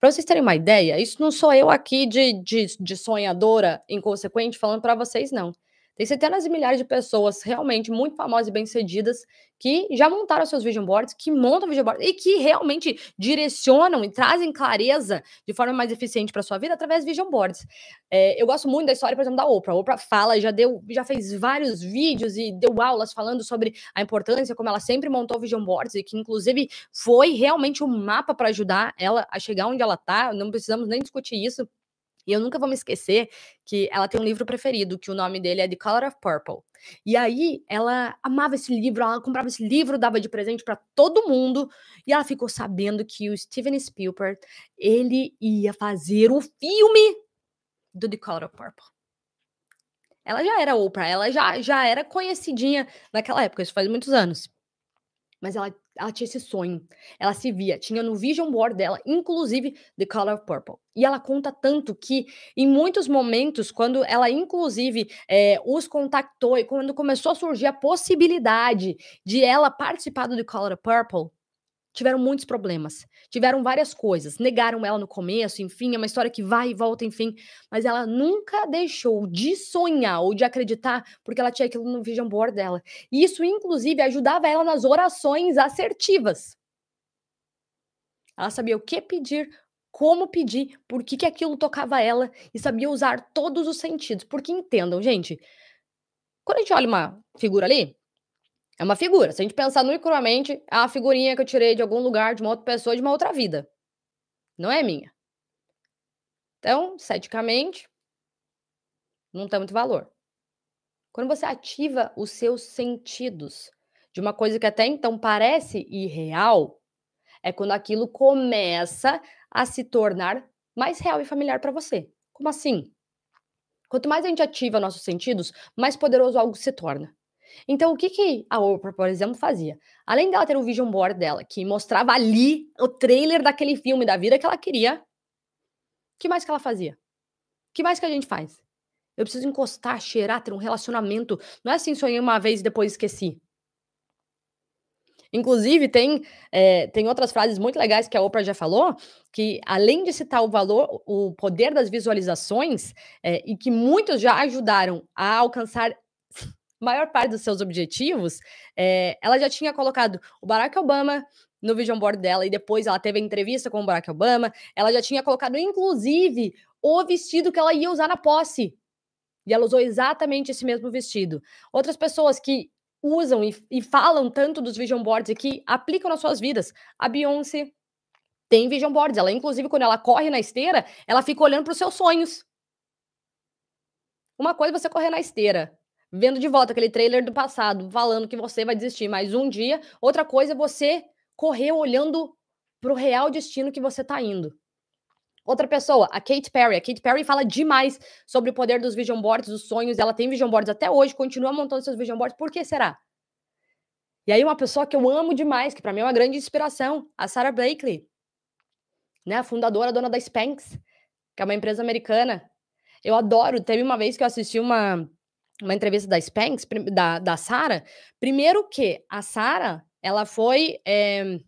Para vocês terem uma ideia, isso não sou eu aqui de, de, de sonhadora inconsequente falando para vocês, não. Tem centenas e milhares de pessoas realmente muito famosas e bem-sucedidas que já montaram seus vision boards, que montam vision boards e que realmente direcionam e trazem clareza de forma mais eficiente para sua vida através de vision boards. É, eu gosto muito da história, por exemplo, da Oprah. A Oprah fala, já deu, já fez vários vídeos e deu aulas falando sobre a importância, como ela sempre montou vision boards e que inclusive foi realmente um mapa para ajudar ela a chegar onde ela está. Não precisamos nem discutir isso. E eu nunca vou me esquecer que ela tem um livro preferido, que o nome dele é The Color of Purple. E aí ela amava esse livro, ela comprava esse livro, dava de presente para todo mundo, e ela ficou sabendo que o Steven Spielberg, ele ia fazer o filme do The Color of Purple. Ela já era Oprah, ela já, já era conhecidinha naquela época, isso faz muitos anos. Mas ela ela tinha esse sonho. Ela se via, tinha no vision board dela, inclusive The Color Purple. E ela conta tanto que, em muitos momentos, quando ela, inclusive, é, os contactou e quando começou a surgir a possibilidade de ela participar do The Color Purple, tiveram muitos problemas, tiveram várias coisas, negaram ela no começo, enfim, é uma história que vai e volta, enfim, mas ela nunca deixou de sonhar ou de acreditar porque ela tinha aquilo no vision board dela. E isso, inclusive, ajudava ela nas orações assertivas. Ela sabia o que pedir, como pedir, por que, que aquilo tocava ela e sabia usar todos os sentidos. Porque entendam, gente, quando a gente olha uma figura ali, é uma figura. Se a gente pensar no crudamente, é uma figurinha que eu tirei de algum lugar, de uma outra pessoa, de uma outra vida. Não é minha. Então, ceticamente, não tem muito valor. Quando você ativa os seus sentidos de uma coisa que até então parece irreal, é quando aquilo começa a se tornar mais real e familiar para você. Como assim? Quanto mais a gente ativa nossos sentidos, mais poderoso algo se torna. Então, o que, que a Oprah, por exemplo, fazia? Além dela ter o vision board dela, que mostrava ali o trailer daquele filme da vida que ela queria, o que mais que ela fazia? O que mais que a gente faz? Eu preciso encostar, cheirar, ter um relacionamento. Não é assim, sonhei uma vez e depois esqueci. Inclusive, tem, é, tem outras frases muito legais que a Oprah já falou, que além de citar o valor, o poder das visualizações, é, e que muitos já ajudaram a alcançar maior parte dos seus objetivos, é, ela já tinha colocado o Barack Obama no vision board dela e depois ela teve a entrevista com o Barack Obama. Ela já tinha colocado, inclusive, o vestido que ela ia usar na posse. E ela usou exatamente esse mesmo vestido. Outras pessoas que usam e, e falam tanto dos vision boards e que aplicam nas suas vidas. A Beyoncé tem vision boards. Ela, inclusive, quando ela corre na esteira, ela fica olhando para os seus sonhos. Uma coisa é você correr na esteira, vendo de volta aquele trailer do passado, falando que você vai desistir mais um dia. Outra coisa é você correr olhando para o real destino que você está indo. Outra pessoa, a Kate Perry. A Kate Perry fala demais sobre o poder dos vision boards, dos sonhos. Ela tem vision boards até hoje, continua montando seus vision boards. Por que será? E aí, uma pessoa que eu amo demais, que para mim é uma grande inspiração, a Sarah Blakely, né? A fundadora, dona da Spanx, que é uma empresa americana. Eu adoro. Teve uma vez que eu assisti uma, uma entrevista da Spanx, da, da Sara. Primeiro que a Sara, ela foi é,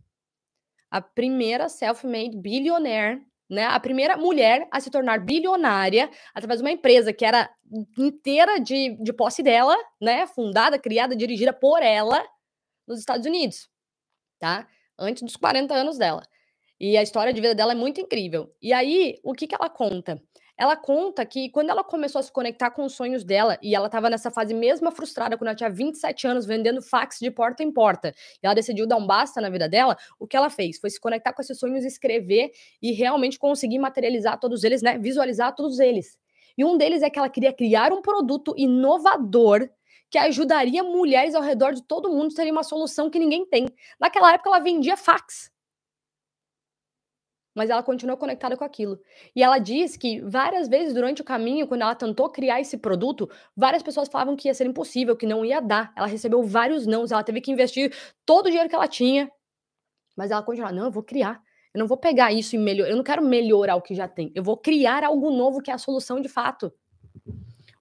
a primeira self-made billionaire, né? A primeira mulher a se tornar bilionária através de uma empresa que era inteira de, de posse dela, né? Fundada, criada, dirigida por ela nos Estados Unidos, tá? Antes dos 40 anos dela. E a história de vida dela é muito incrível. E aí, o que, que ela conta? Ela conta que quando ela começou a se conectar com os sonhos dela, e ela estava nessa fase mesmo frustrada, quando ela tinha 27 anos, vendendo fax de porta em porta, e ela decidiu dar um basta na vida dela, o que ela fez foi se conectar com esses sonhos, escrever e realmente conseguir materializar todos eles, né? Visualizar todos eles. E um deles é que ela queria criar um produto inovador que ajudaria mulheres ao redor de todo mundo a terem uma solução que ninguém tem. Naquela época, ela vendia fax mas ela continuou conectada com aquilo. E ela diz que várias vezes durante o caminho, quando ela tentou criar esse produto, várias pessoas falavam que ia ser impossível, que não ia dar. Ela recebeu vários nãos, ela teve que investir todo o dinheiro que ela tinha. Mas ela continuou, não, eu vou criar. Eu não vou pegar isso e melhorar, eu não quero melhorar o que já tem. Eu vou criar algo novo que é a solução de fato.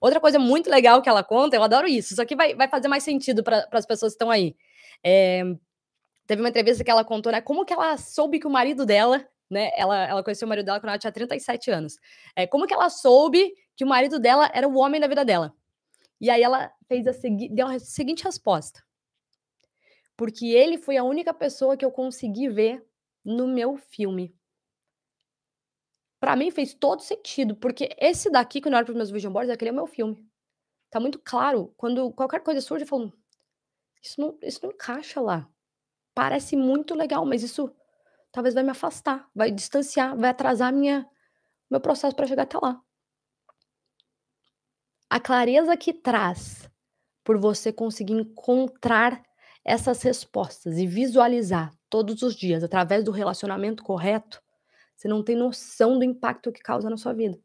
Outra coisa muito legal que ela conta, eu adoro isso, isso aqui vai, vai fazer mais sentido para as pessoas que estão aí. É, teve uma entrevista que ela contou, né? Como que ela soube que o marido dela né? Ela, ela conheceu o marido dela quando ela tinha 37 anos. É, como que ela soube que o marido dela era o homem da vida dela? E aí ela fez a segui deu a seguinte resposta. Porque ele foi a única pessoa que eu consegui ver no meu filme. Para mim fez todo sentido, porque esse daqui, quando eu olho para meus vision boards, aquele é o meu filme. Tá muito claro. Quando qualquer coisa surge, eu falo, isso não, isso não encaixa lá. Parece muito legal, mas isso talvez vai me afastar, vai distanciar, vai atrasar minha meu processo para chegar até lá. A clareza que traz por você conseguir encontrar essas respostas e visualizar todos os dias através do relacionamento correto, você não tem noção do impacto que causa na sua vida.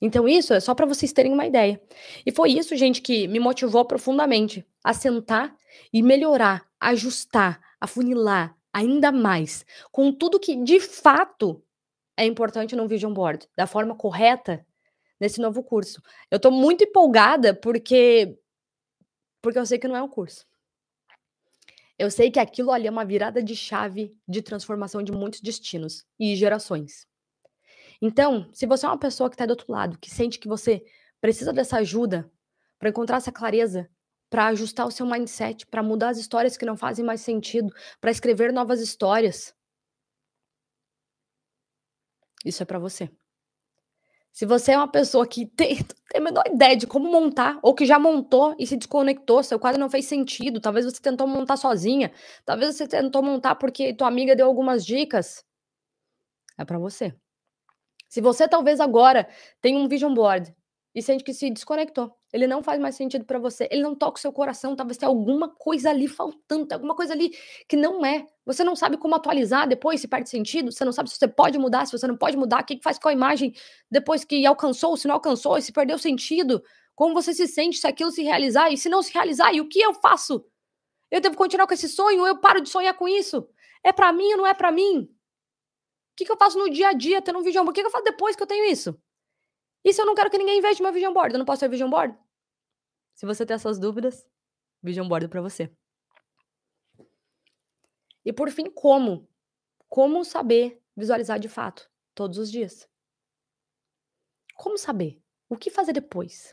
Então, isso é só para vocês terem uma ideia. E foi isso, gente, que me motivou profundamente a sentar e melhorar, ajustar, afunilar ainda mais com tudo que de fato é importante no Vision Board, da forma correta nesse novo curso. Eu estou muito empolgada porque porque eu sei que não é um curso. Eu sei que aquilo ali é uma virada de chave de transformação de muitos destinos e gerações. Então, se você é uma pessoa que está do outro lado, que sente que você precisa dessa ajuda para encontrar essa clareza, para ajustar o seu mindset, para mudar as histórias que não fazem mais sentido, para escrever novas histórias, isso é para você. Se você é uma pessoa que tem, tem a menor ideia de como montar, ou que já montou e se desconectou, seu quadro não fez sentido, talvez você tentou montar sozinha, talvez você tentou montar porque tua amiga deu algumas dicas, é para você. Se você talvez agora tem um vision board e sente que se desconectou, ele não faz mais sentido para você, ele não toca o seu coração, talvez tenha alguma coisa ali faltando, alguma coisa ali que não é. Você não sabe como atualizar depois, se perde sentido, você não sabe se você pode mudar, se você não pode mudar, o que faz com a imagem depois que alcançou, se não alcançou, se perdeu sentido, como você se sente se aquilo se realizar e se não se realizar, e o que eu faço? Eu devo continuar com esse sonho eu paro de sonhar com isso? É para mim ou não é para mim? que, que eu faço no dia a dia tendo um board? O que, que eu faço depois que eu tenho isso? E se eu não quero que ninguém veja meu vision board? Eu não posso ter vision board? Se você tem essas dúvidas, vision board para você. E por fim, como? Como saber visualizar de fato todos os dias? Como saber? O que fazer depois?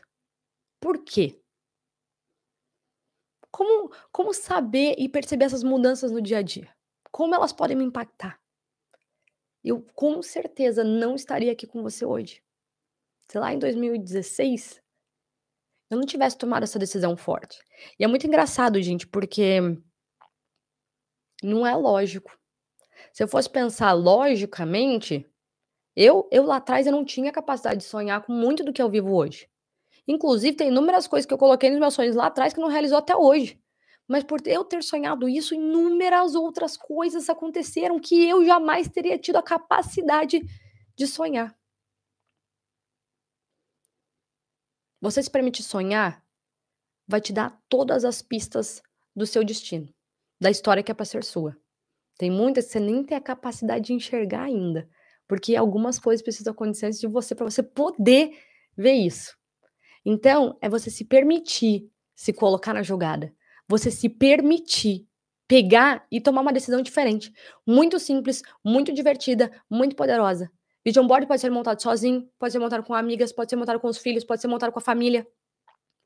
Por quê? Como, como saber e perceber essas mudanças no dia a dia? Como elas podem me impactar? eu com certeza não estaria aqui com você hoje. Se lá em 2016 eu não tivesse tomado essa decisão forte. E é muito engraçado, gente, porque não é lógico. Se eu fosse pensar logicamente, eu, eu lá atrás eu não tinha capacidade de sonhar com muito do que eu vivo hoje. Inclusive, tem inúmeras coisas que eu coloquei nos meus sonhos lá atrás que não realizou até hoje. Mas por eu ter sonhado isso, inúmeras outras coisas aconteceram que eu jamais teria tido a capacidade de sonhar. Você se permitir sonhar vai te dar todas as pistas do seu destino, da história que é para ser sua. Tem muitas que você nem tem a capacidade de enxergar ainda, porque algumas coisas precisam acontecer antes de você para você poder ver isso. Então, é você se permitir se colocar na jogada você se permitir pegar e tomar uma decisão diferente. Muito simples, muito divertida, muito poderosa. Vision board pode ser montado sozinho, pode ser montado com amigas, pode ser montado com os filhos, pode ser montado com a família.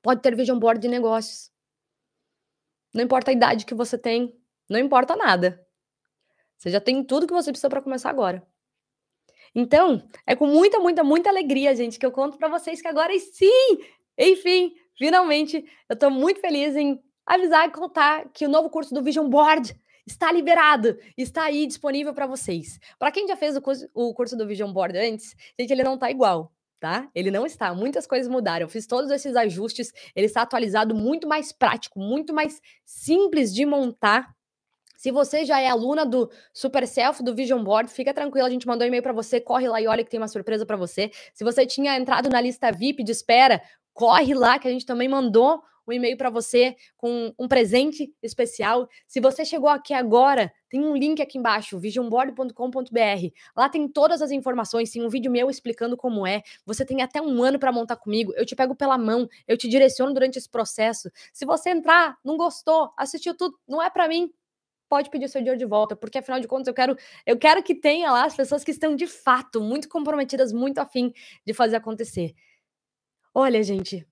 Pode ter vision board de negócios. Não importa a idade que você tem, não importa nada. Você já tem tudo que você precisa para começar agora. Então, é com muita, muita, muita alegria, gente, que eu conto para vocês que agora sim, enfim, finalmente, eu tô muito feliz em avisar e contar que o novo curso do Vision Board está liberado, está aí disponível para vocês. Para quem já fez o curso, o curso, do Vision Board antes, gente, ele não está igual, tá? Ele não está. Muitas coisas mudaram. Eu fiz todos esses ajustes. Ele está atualizado, muito mais prático, muito mais simples de montar. Se você já é aluna do Super Self, do Vision Board, fica tranquilo, a gente mandou um e-mail para você, corre lá e olha que tem uma surpresa para você. Se você tinha entrado na lista VIP de espera, corre lá que a gente também mandou um e-mail para você com um presente especial. Se você chegou aqui agora, tem um link aqui embaixo, visionboard.com.br. Lá tem todas as informações, tem um vídeo meu explicando como é. Você tem até um ano para montar comigo. Eu te pego pela mão, eu te direciono durante esse processo. Se você entrar, não gostou, assistiu tudo, não é para mim, pode pedir seu dinheiro de volta, porque afinal de contas eu quero, eu quero que tenha lá as pessoas que estão de fato muito comprometidas, muito afim de fazer acontecer. Olha, gente,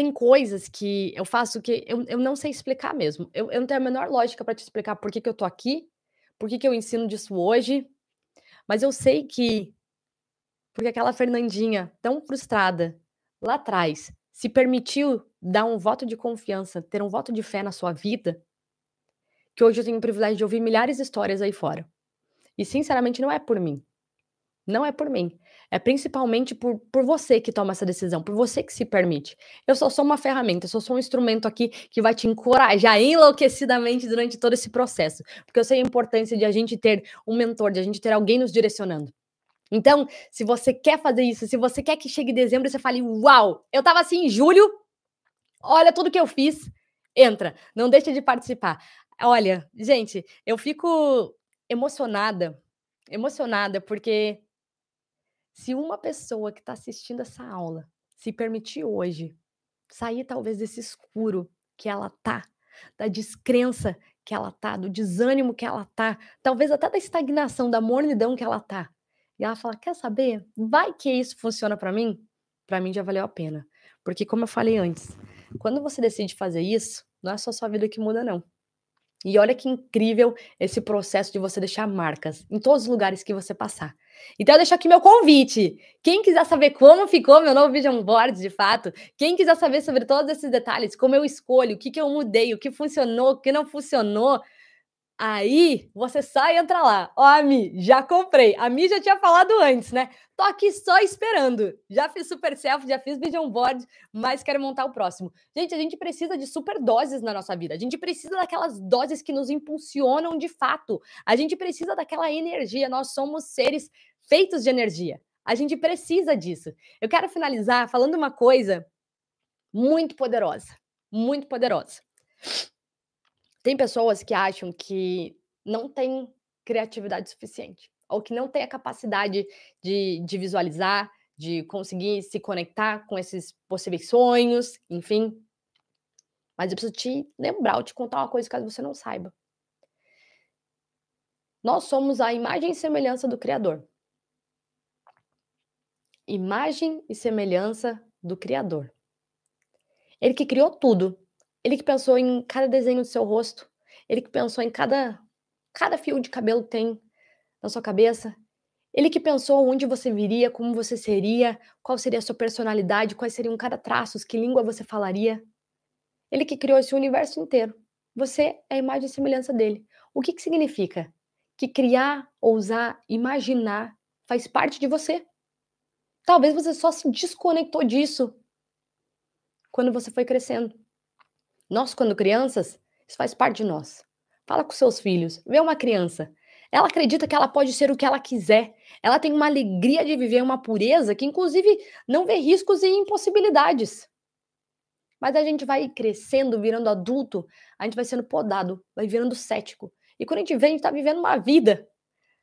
tem coisas que eu faço que eu, eu não sei explicar mesmo. Eu, eu não tenho a menor lógica para te explicar por que, que eu tô aqui, por que, que eu ensino disso hoje, mas eu sei que porque aquela Fernandinha tão frustrada lá atrás se permitiu dar um voto de confiança, ter um voto de fé na sua vida, que hoje eu tenho o privilégio de ouvir milhares de histórias aí fora. E sinceramente não é por mim. Não é por mim. É principalmente por, por você que toma essa decisão, por você que se permite. Eu só sou uma ferramenta, eu só sou um instrumento aqui que vai te encorajar enlouquecidamente durante todo esse processo. Porque eu sei a importância de a gente ter um mentor, de a gente ter alguém nos direcionando. Então, se você quer fazer isso, se você quer que chegue dezembro e você fale, uau, eu tava assim em julho, olha tudo que eu fiz, entra, não deixa de participar. Olha, gente, eu fico emocionada, emocionada, porque se uma pessoa que está assistindo essa aula se permitir hoje sair talvez desse escuro que ela tá, da descrença que ela tá, do desânimo que ela tá, talvez até da estagnação, da mornidão que ela tá, e ela fala: "Quer saber? Vai que isso funciona para mim?" Para mim já valeu a pena. Porque como eu falei antes, quando você decide fazer isso, não é só sua vida que muda não. E olha que incrível esse processo de você deixar marcas em todos os lugares que você passar. Então, eu deixo aqui meu convite. Quem quiser saber como ficou meu novo Vision Board, de fato, quem quiser saber sobre todos esses detalhes, como eu escolho, o que, que eu mudei, o que funcionou, o que não funcionou, Aí você sai e entra lá. Ó, a Mi, já comprei. A Mi já tinha falado antes, né? Tô aqui só esperando. Já fiz super selfie, já fiz vision board, mas quero montar o próximo. Gente, a gente precisa de super doses na nossa vida. A gente precisa daquelas doses que nos impulsionam de fato. A gente precisa daquela energia. Nós somos seres feitos de energia. A gente precisa disso. Eu quero finalizar falando uma coisa muito poderosa. Muito poderosa. Tem pessoas que acham que não tem criatividade suficiente, ou que não tem a capacidade de, de visualizar, de conseguir se conectar com esses possíveis sonhos, enfim. Mas eu preciso te lembrar, te contar uma coisa caso você não saiba. Nós somos a imagem e semelhança do Criador. Imagem e semelhança do Criador. Ele que criou tudo. Ele que pensou em cada desenho do seu rosto, ele que pensou em cada cada fio de cabelo que tem na sua cabeça, ele que pensou onde você viria, como você seria, qual seria a sua personalidade, quais seriam cada traços, que língua você falaria. Ele que criou esse universo inteiro. Você é a imagem e semelhança dele. O que, que significa? Que criar, ousar, imaginar faz parte de você. Talvez você só se desconectou disso quando você foi crescendo. Nós, quando crianças, isso faz parte de nós. Fala com seus filhos, vê uma criança. Ela acredita que ela pode ser o que ela quiser. Ela tem uma alegria de viver uma pureza que, inclusive, não vê riscos e impossibilidades. Mas a gente vai crescendo, virando adulto, a gente vai sendo podado, vai virando cético. E quando a gente vê, a gente está vivendo uma vida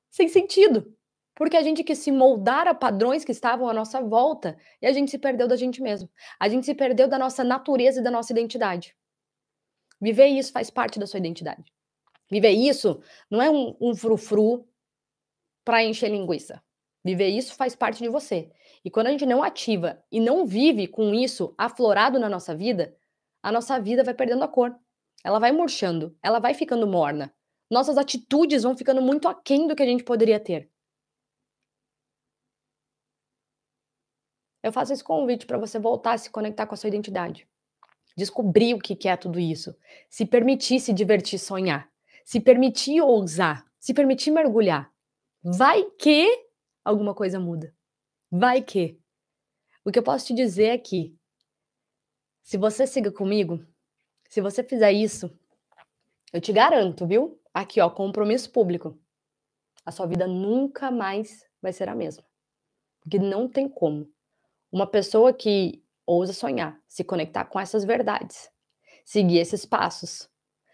sem sentido. Porque a gente quis se moldar a padrões que estavam à nossa volta e a gente se perdeu da gente mesmo. A gente se perdeu da nossa natureza e da nossa identidade. Viver isso faz parte da sua identidade. Viver isso não é um, um frufru para encher linguiça. Viver isso faz parte de você. E quando a gente não ativa e não vive com isso aflorado na nossa vida, a nossa vida vai perdendo a cor. Ela vai murchando, ela vai ficando morna. Nossas atitudes vão ficando muito aquém do que a gente poderia ter. Eu faço esse convite para você voltar a se conectar com a sua identidade descobrir o que é tudo isso, se permitir se divertir, sonhar, se permitir ousar, se permitir mergulhar. Vai que alguma coisa muda. Vai que. O que eu posso te dizer é que, se você siga comigo, se você fizer isso, eu te garanto, viu? Aqui, ó, compromisso público. A sua vida nunca mais vai ser a mesma. Porque não tem como. Uma pessoa que ousa sonhar, se conectar com essas verdades, seguir esses passos,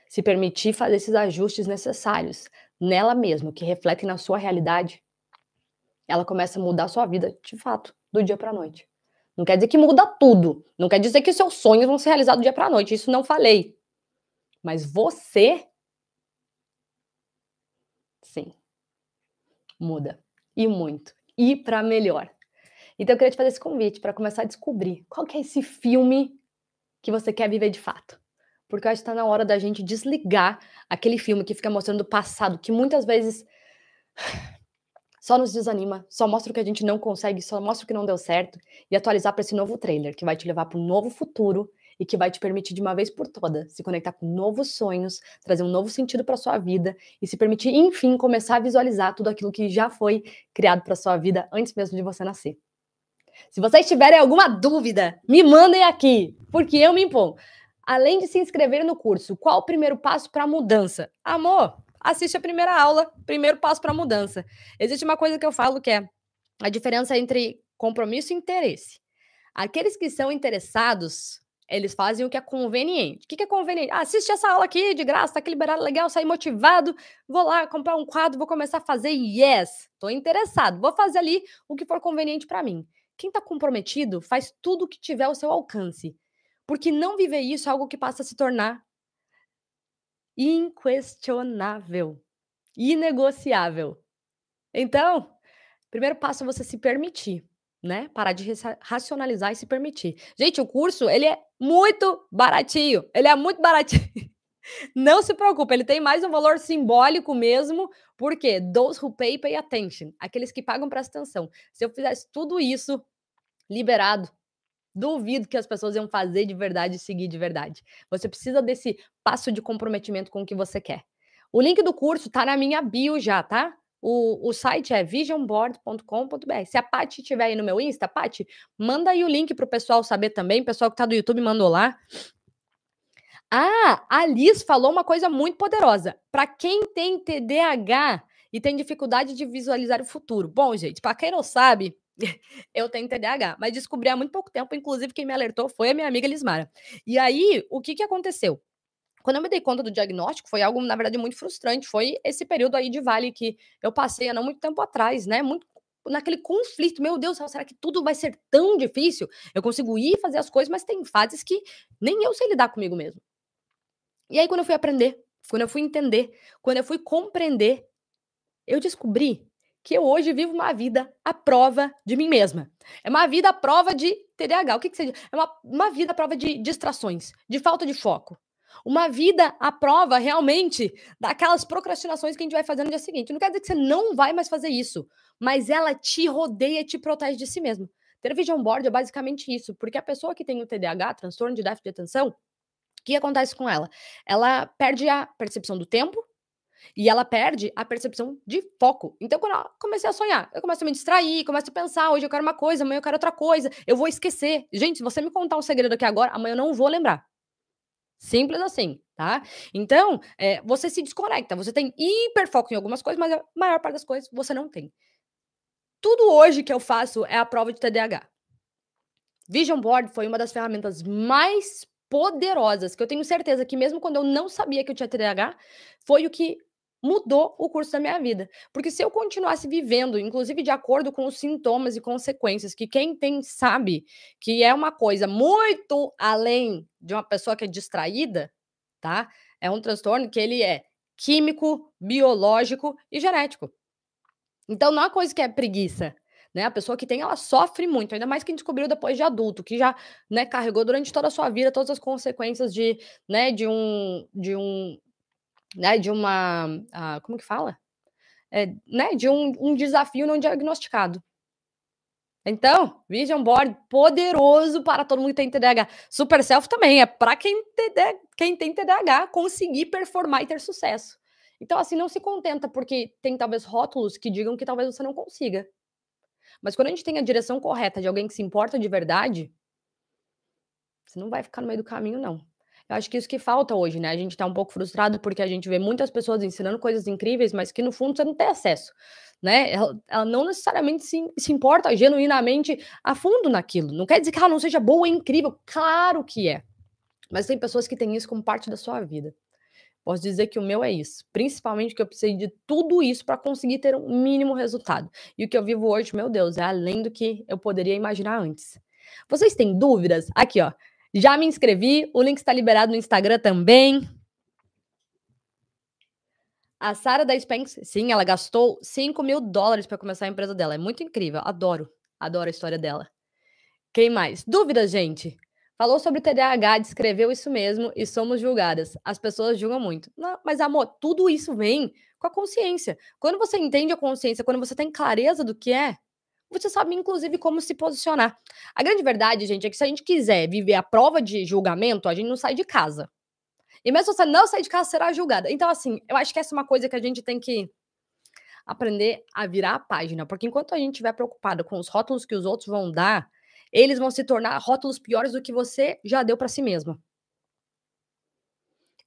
se permitir fazer esses ajustes necessários nela mesma, que refletem na sua realidade, ela começa a mudar a sua vida de fato, do dia para a noite. Não quer dizer que muda tudo, não quer dizer que seus sonhos vão ser realizados do dia para a noite, isso não falei. Mas você sim. Muda e muito e para melhor. Então eu queria te fazer esse convite para começar a descobrir qual que é esse filme que você quer viver de fato. Porque eu acho que está na hora da gente desligar aquele filme que fica mostrando o passado, que muitas vezes só nos desanima, só mostra o que a gente não consegue, só mostra o que não deu certo, e atualizar para esse novo trailer, que vai te levar para um novo futuro e que vai te permitir de uma vez por toda se conectar com novos sonhos, trazer um novo sentido para sua vida e se permitir, enfim, começar a visualizar tudo aquilo que já foi criado para sua vida antes mesmo de você nascer. Se vocês tiverem alguma dúvida, me mandem aqui, porque eu me imponho. Além de se inscrever no curso, qual o primeiro passo para a mudança? Amor, assiste a primeira aula, primeiro passo para a mudança. Existe uma coisa que eu falo que é a diferença entre compromisso e interesse. Aqueles que são interessados, eles fazem o que é conveniente. O que é conveniente? Ah, assiste essa aula aqui de graça, tá aqui liberado, legal, saí motivado, vou lá comprar um quadro, vou começar a fazer. Yes, tô interessado, vou fazer ali o que for conveniente para mim. Quem tá comprometido faz tudo o que tiver ao seu alcance. Porque não viver isso é algo que passa a se tornar inquestionável, inegociável. Então, primeiro passo é você se permitir, né? Parar de racionalizar e se permitir. Gente, o curso, ele é muito baratinho. Ele é muito baratinho. Não se preocupe, ele tem mais um valor simbólico mesmo, porque those who pay pay attention. Aqueles que pagam prestam atenção. Se eu fizesse tudo isso liberado Duvido que as pessoas iam fazer de verdade e seguir de verdade. Você precisa desse passo de comprometimento com o que você quer. O link do curso tá na minha bio já, tá? O, o site é visionboard.com.br. Se a Paty estiver aí no meu Insta, Paty, manda aí o link pro pessoal saber também. O pessoal que tá do YouTube mandou lá. Ah, a Liz falou uma coisa muito poderosa. Para quem tem TDAH e tem dificuldade de visualizar o futuro. Bom, gente, para quem não sabe, eu tenho TDAH, mas descobri há muito pouco tempo, inclusive quem me alertou foi a minha amiga Lismara. E aí, o que que aconteceu? Quando eu me dei conta do diagnóstico, foi algo, na verdade, muito frustrante. Foi esse período aí de vale que eu passei há não muito tempo atrás, né? Muito naquele conflito. Meu Deus, será que tudo vai ser tão difícil? Eu consigo ir fazer as coisas, mas tem fases que nem eu sei lidar comigo mesmo. E aí, quando eu fui aprender, quando eu fui entender, quando eu fui compreender, eu descobri que eu hoje vivo uma vida à prova de mim mesma. É uma vida à prova de TDAH. O que, que seja? É uma, uma vida à prova de distrações, de falta de foco. Uma vida à prova realmente daquelas procrastinações que a gente vai fazer no dia seguinte. Não quer dizer que você não vai mais fazer isso, mas ela te rodeia te protege de si mesma. Ter vision board é basicamente isso, porque a pessoa que tem o TDAH, transtorno de déficit de atenção, o que acontece com ela? Ela perde a percepção do tempo, e ela perde a percepção de foco. Então, quando eu comecei a sonhar, eu começo a me distrair, começo a pensar, hoje eu quero uma coisa, amanhã eu quero outra coisa, eu vou esquecer. Gente, se você me contar um segredo aqui agora, amanhã eu não vou lembrar. Simples assim, tá? Então, é, você se desconecta, você tem hiperfoco em algumas coisas, mas a maior parte das coisas você não tem. Tudo hoje que eu faço é a prova de TDAH. Vision Board foi uma das ferramentas mais poderosas, que eu tenho certeza que mesmo quando eu não sabia que eu tinha TDAH, foi o que mudou o curso da minha vida. Porque se eu continuasse vivendo, inclusive de acordo com os sintomas e consequências, que quem tem sabe que é uma coisa muito além de uma pessoa que é distraída, tá? É um transtorno que ele é químico, biológico e genético. Então não é coisa que é preguiça. Né? A pessoa que tem, ela sofre muito, ainda mais quem descobriu depois de adulto, que já né, carregou durante toda a sua vida todas as consequências de, né, de um, de um né, de uma, uh, como que fala? É, né, de um, um desafio não diagnosticado. Então, Vision Board poderoso para todo mundo que tem TDAH. Super Self também é para quem, quem tem TDAH conseguir performar e ter sucesso. Então, assim, não se contenta porque tem talvez rótulos que digam que talvez você não consiga. Mas quando a gente tem a direção correta de alguém que se importa de verdade, você não vai ficar no meio do caminho, não. Eu acho que isso que falta hoje, né? A gente tá um pouco frustrado porque a gente vê muitas pessoas ensinando coisas incríveis, mas que no fundo você não tem acesso, né? Ela, ela não necessariamente se, se importa genuinamente a fundo naquilo. Não quer dizer que ela não seja boa e incrível. Claro que é. Mas tem pessoas que têm isso como parte da sua vida. Posso dizer que o meu é isso. Principalmente que eu precisei de tudo isso para conseguir ter um mínimo resultado. E o que eu vivo hoje, meu Deus, é além do que eu poderia imaginar antes. Vocês têm dúvidas? Aqui, ó. Já me inscrevi, o link está liberado no Instagram também. A Sara da Spanx, sim, ela gastou 5 mil dólares para começar a empresa dela. É muito incrível, adoro, adoro a história dela. Quem mais? Dúvidas, gente? Falou sobre TDAH, descreveu isso mesmo e somos julgadas. As pessoas julgam muito. Não, mas, amor, tudo isso vem com a consciência. Quando você entende a consciência, quando você tem clareza do que é, você sabe, inclusive, como se posicionar. A grande verdade, gente, é que se a gente quiser viver a prova de julgamento, a gente não sai de casa. E mesmo se você não sair de casa, será julgada. Então, assim, eu acho que essa é uma coisa que a gente tem que aprender a virar a página. Porque enquanto a gente estiver preocupado com os rótulos que os outros vão dar, eles vão se tornar rótulos piores do que você já deu para si mesmo.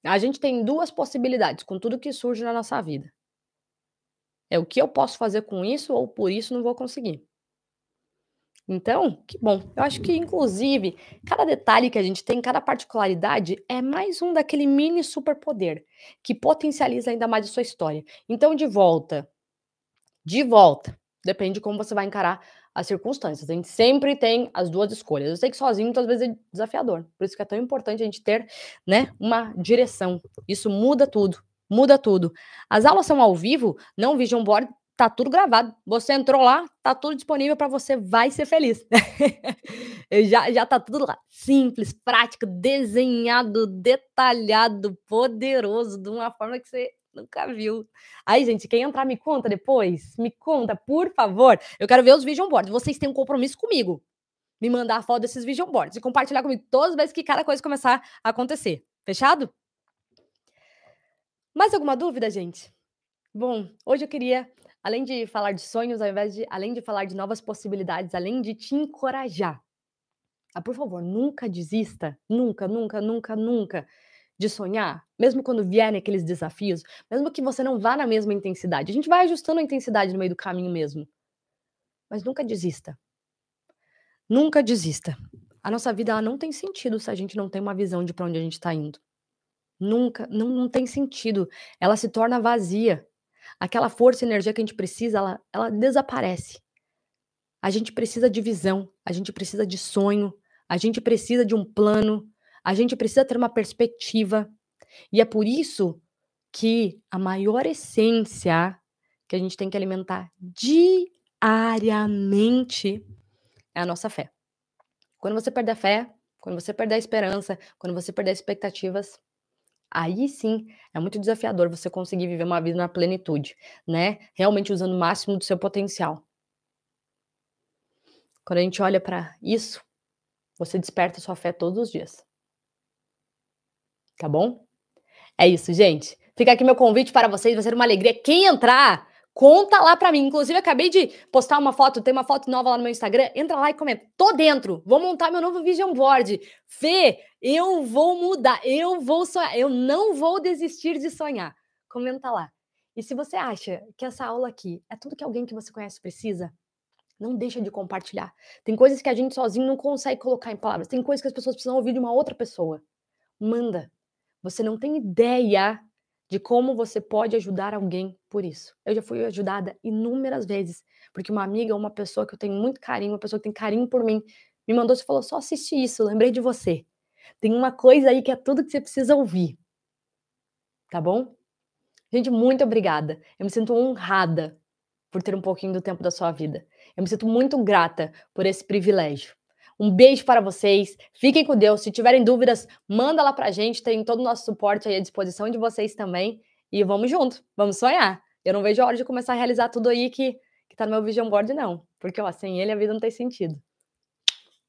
A gente tem duas possibilidades com tudo que surge na nossa vida. É o que eu posso fazer com isso ou por isso não vou conseguir. Então, que bom. Eu acho que, inclusive, cada detalhe que a gente tem, cada particularidade, é mais um daquele mini superpoder que potencializa ainda mais a sua história. Então, de volta, de volta, depende de como você vai encarar as circunstâncias. A gente sempre tem as duas escolhas. Eu sei que sozinho muitas vezes é desafiador, por isso que é tão importante a gente ter, né, uma direção. Isso muda tudo, muda tudo. As aulas são ao vivo, não vision board, tá tudo gravado. Você entrou lá, tá tudo disponível para você, vai ser feliz. já, já tá tudo lá. Simples, prático, desenhado, detalhado, poderoso, de uma forma que você nunca viu. Aí, gente, quem entrar, me conta depois. Me conta, por favor. Eu quero ver os vision boards. Vocês têm um compromisso comigo. Me mandar a foto desses vision boards e compartilhar comigo todas as vezes que cada coisa começar a acontecer. Fechado? Mais alguma dúvida, gente? Bom, hoje eu queria além de falar de sonhos, ao invés de, além de falar de novas possibilidades, além de te encorajar. Ah, por favor, nunca desista, nunca, nunca, nunca, nunca de sonhar, mesmo quando vierem aqueles desafios, mesmo que você não vá na mesma intensidade. A gente vai ajustando a intensidade no meio do caminho mesmo. Mas nunca desista. Nunca desista. A nossa vida ela não tem sentido se a gente não tem uma visão de para onde a gente está indo. Nunca, não, não tem sentido. Ela se torna vazia aquela força e energia que a gente precisa, ela, ela desaparece. A gente precisa de visão, a gente precisa de sonho, a gente precisa de um plano, a gente precisa ter uma perspectiva. E é por isso que a maior essência que a gente tem que alimentar diariamente é a nossa fé. Quando você perder a fé, quando você perder a esperança, quando você perder expectativas, Aí sim é muito desafiador você conseguir viver uma vida na plenitude, né? Realmente usando o máximo do seu potencial. Quando a gente olha para isso, você desperta sua fé todos os dias. Tá bom? É isso, gente. Fica aqui meu convite para vocês, vai ser uma alegria. Quem entrar Conta lá pra mim. Inclusive, acabei de postar uma foto, tem uma foto nova lá no meu Instagram. Entra lá e comenta. Tô dentro. Vou montar meu novo vision board. Fê, eu vou mudar. Eu vou sonhar. Eu não vou desistir de sonhar. Comenta lá. E se você acha que essa aula aqui é tudo que alguém que você conhece precisa, não deixa de compartilhar. Tem coisas que a gente sozinho não consegue colocar em palavras. Tem coisas que as pessoas precisam ouvir de uma outra pessoa. Manda. Você não tem ideia de como você pode ajudar alguém por isso. Eu já fui ajudada inúmeras vezes, porque uma amiga, uma pessoa que eu tenho muito carinho, uma pessoa que tem carinho por mim, me mandou e falou: só assiste isso, lembrei de você. Tem uma coisa aí que é tudo que você precisa ouvir. Tá bom? Gente, muito obrigada. Eu me sinto honrada por ter um pouquinho do tempo da sua vida. Eu me sinto muito grata por esse privilégio. Um beijo para vocês. Fiquem com Deus. Se tiverem dúvidas, manda lá pra gente. Tem todo o nosso suporte à disposição de vocês também. E vamos junto. Vamos sonhar. Eu não vejo a hora de começar a realizar tudo aí que, que tá no meu vision board, não. Porque, ó, sem ele a vida não tem sentido.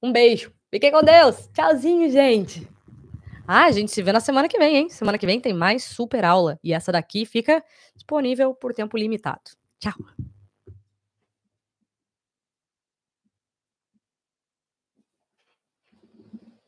Um beijo. Fiquem com Deus. Tchauzinho, gente. Ah, a gente se vê na semana que vem, hein? Semana que vem tem mais super aula. E essa daqui fica disponível por tempo limitado. Tchau.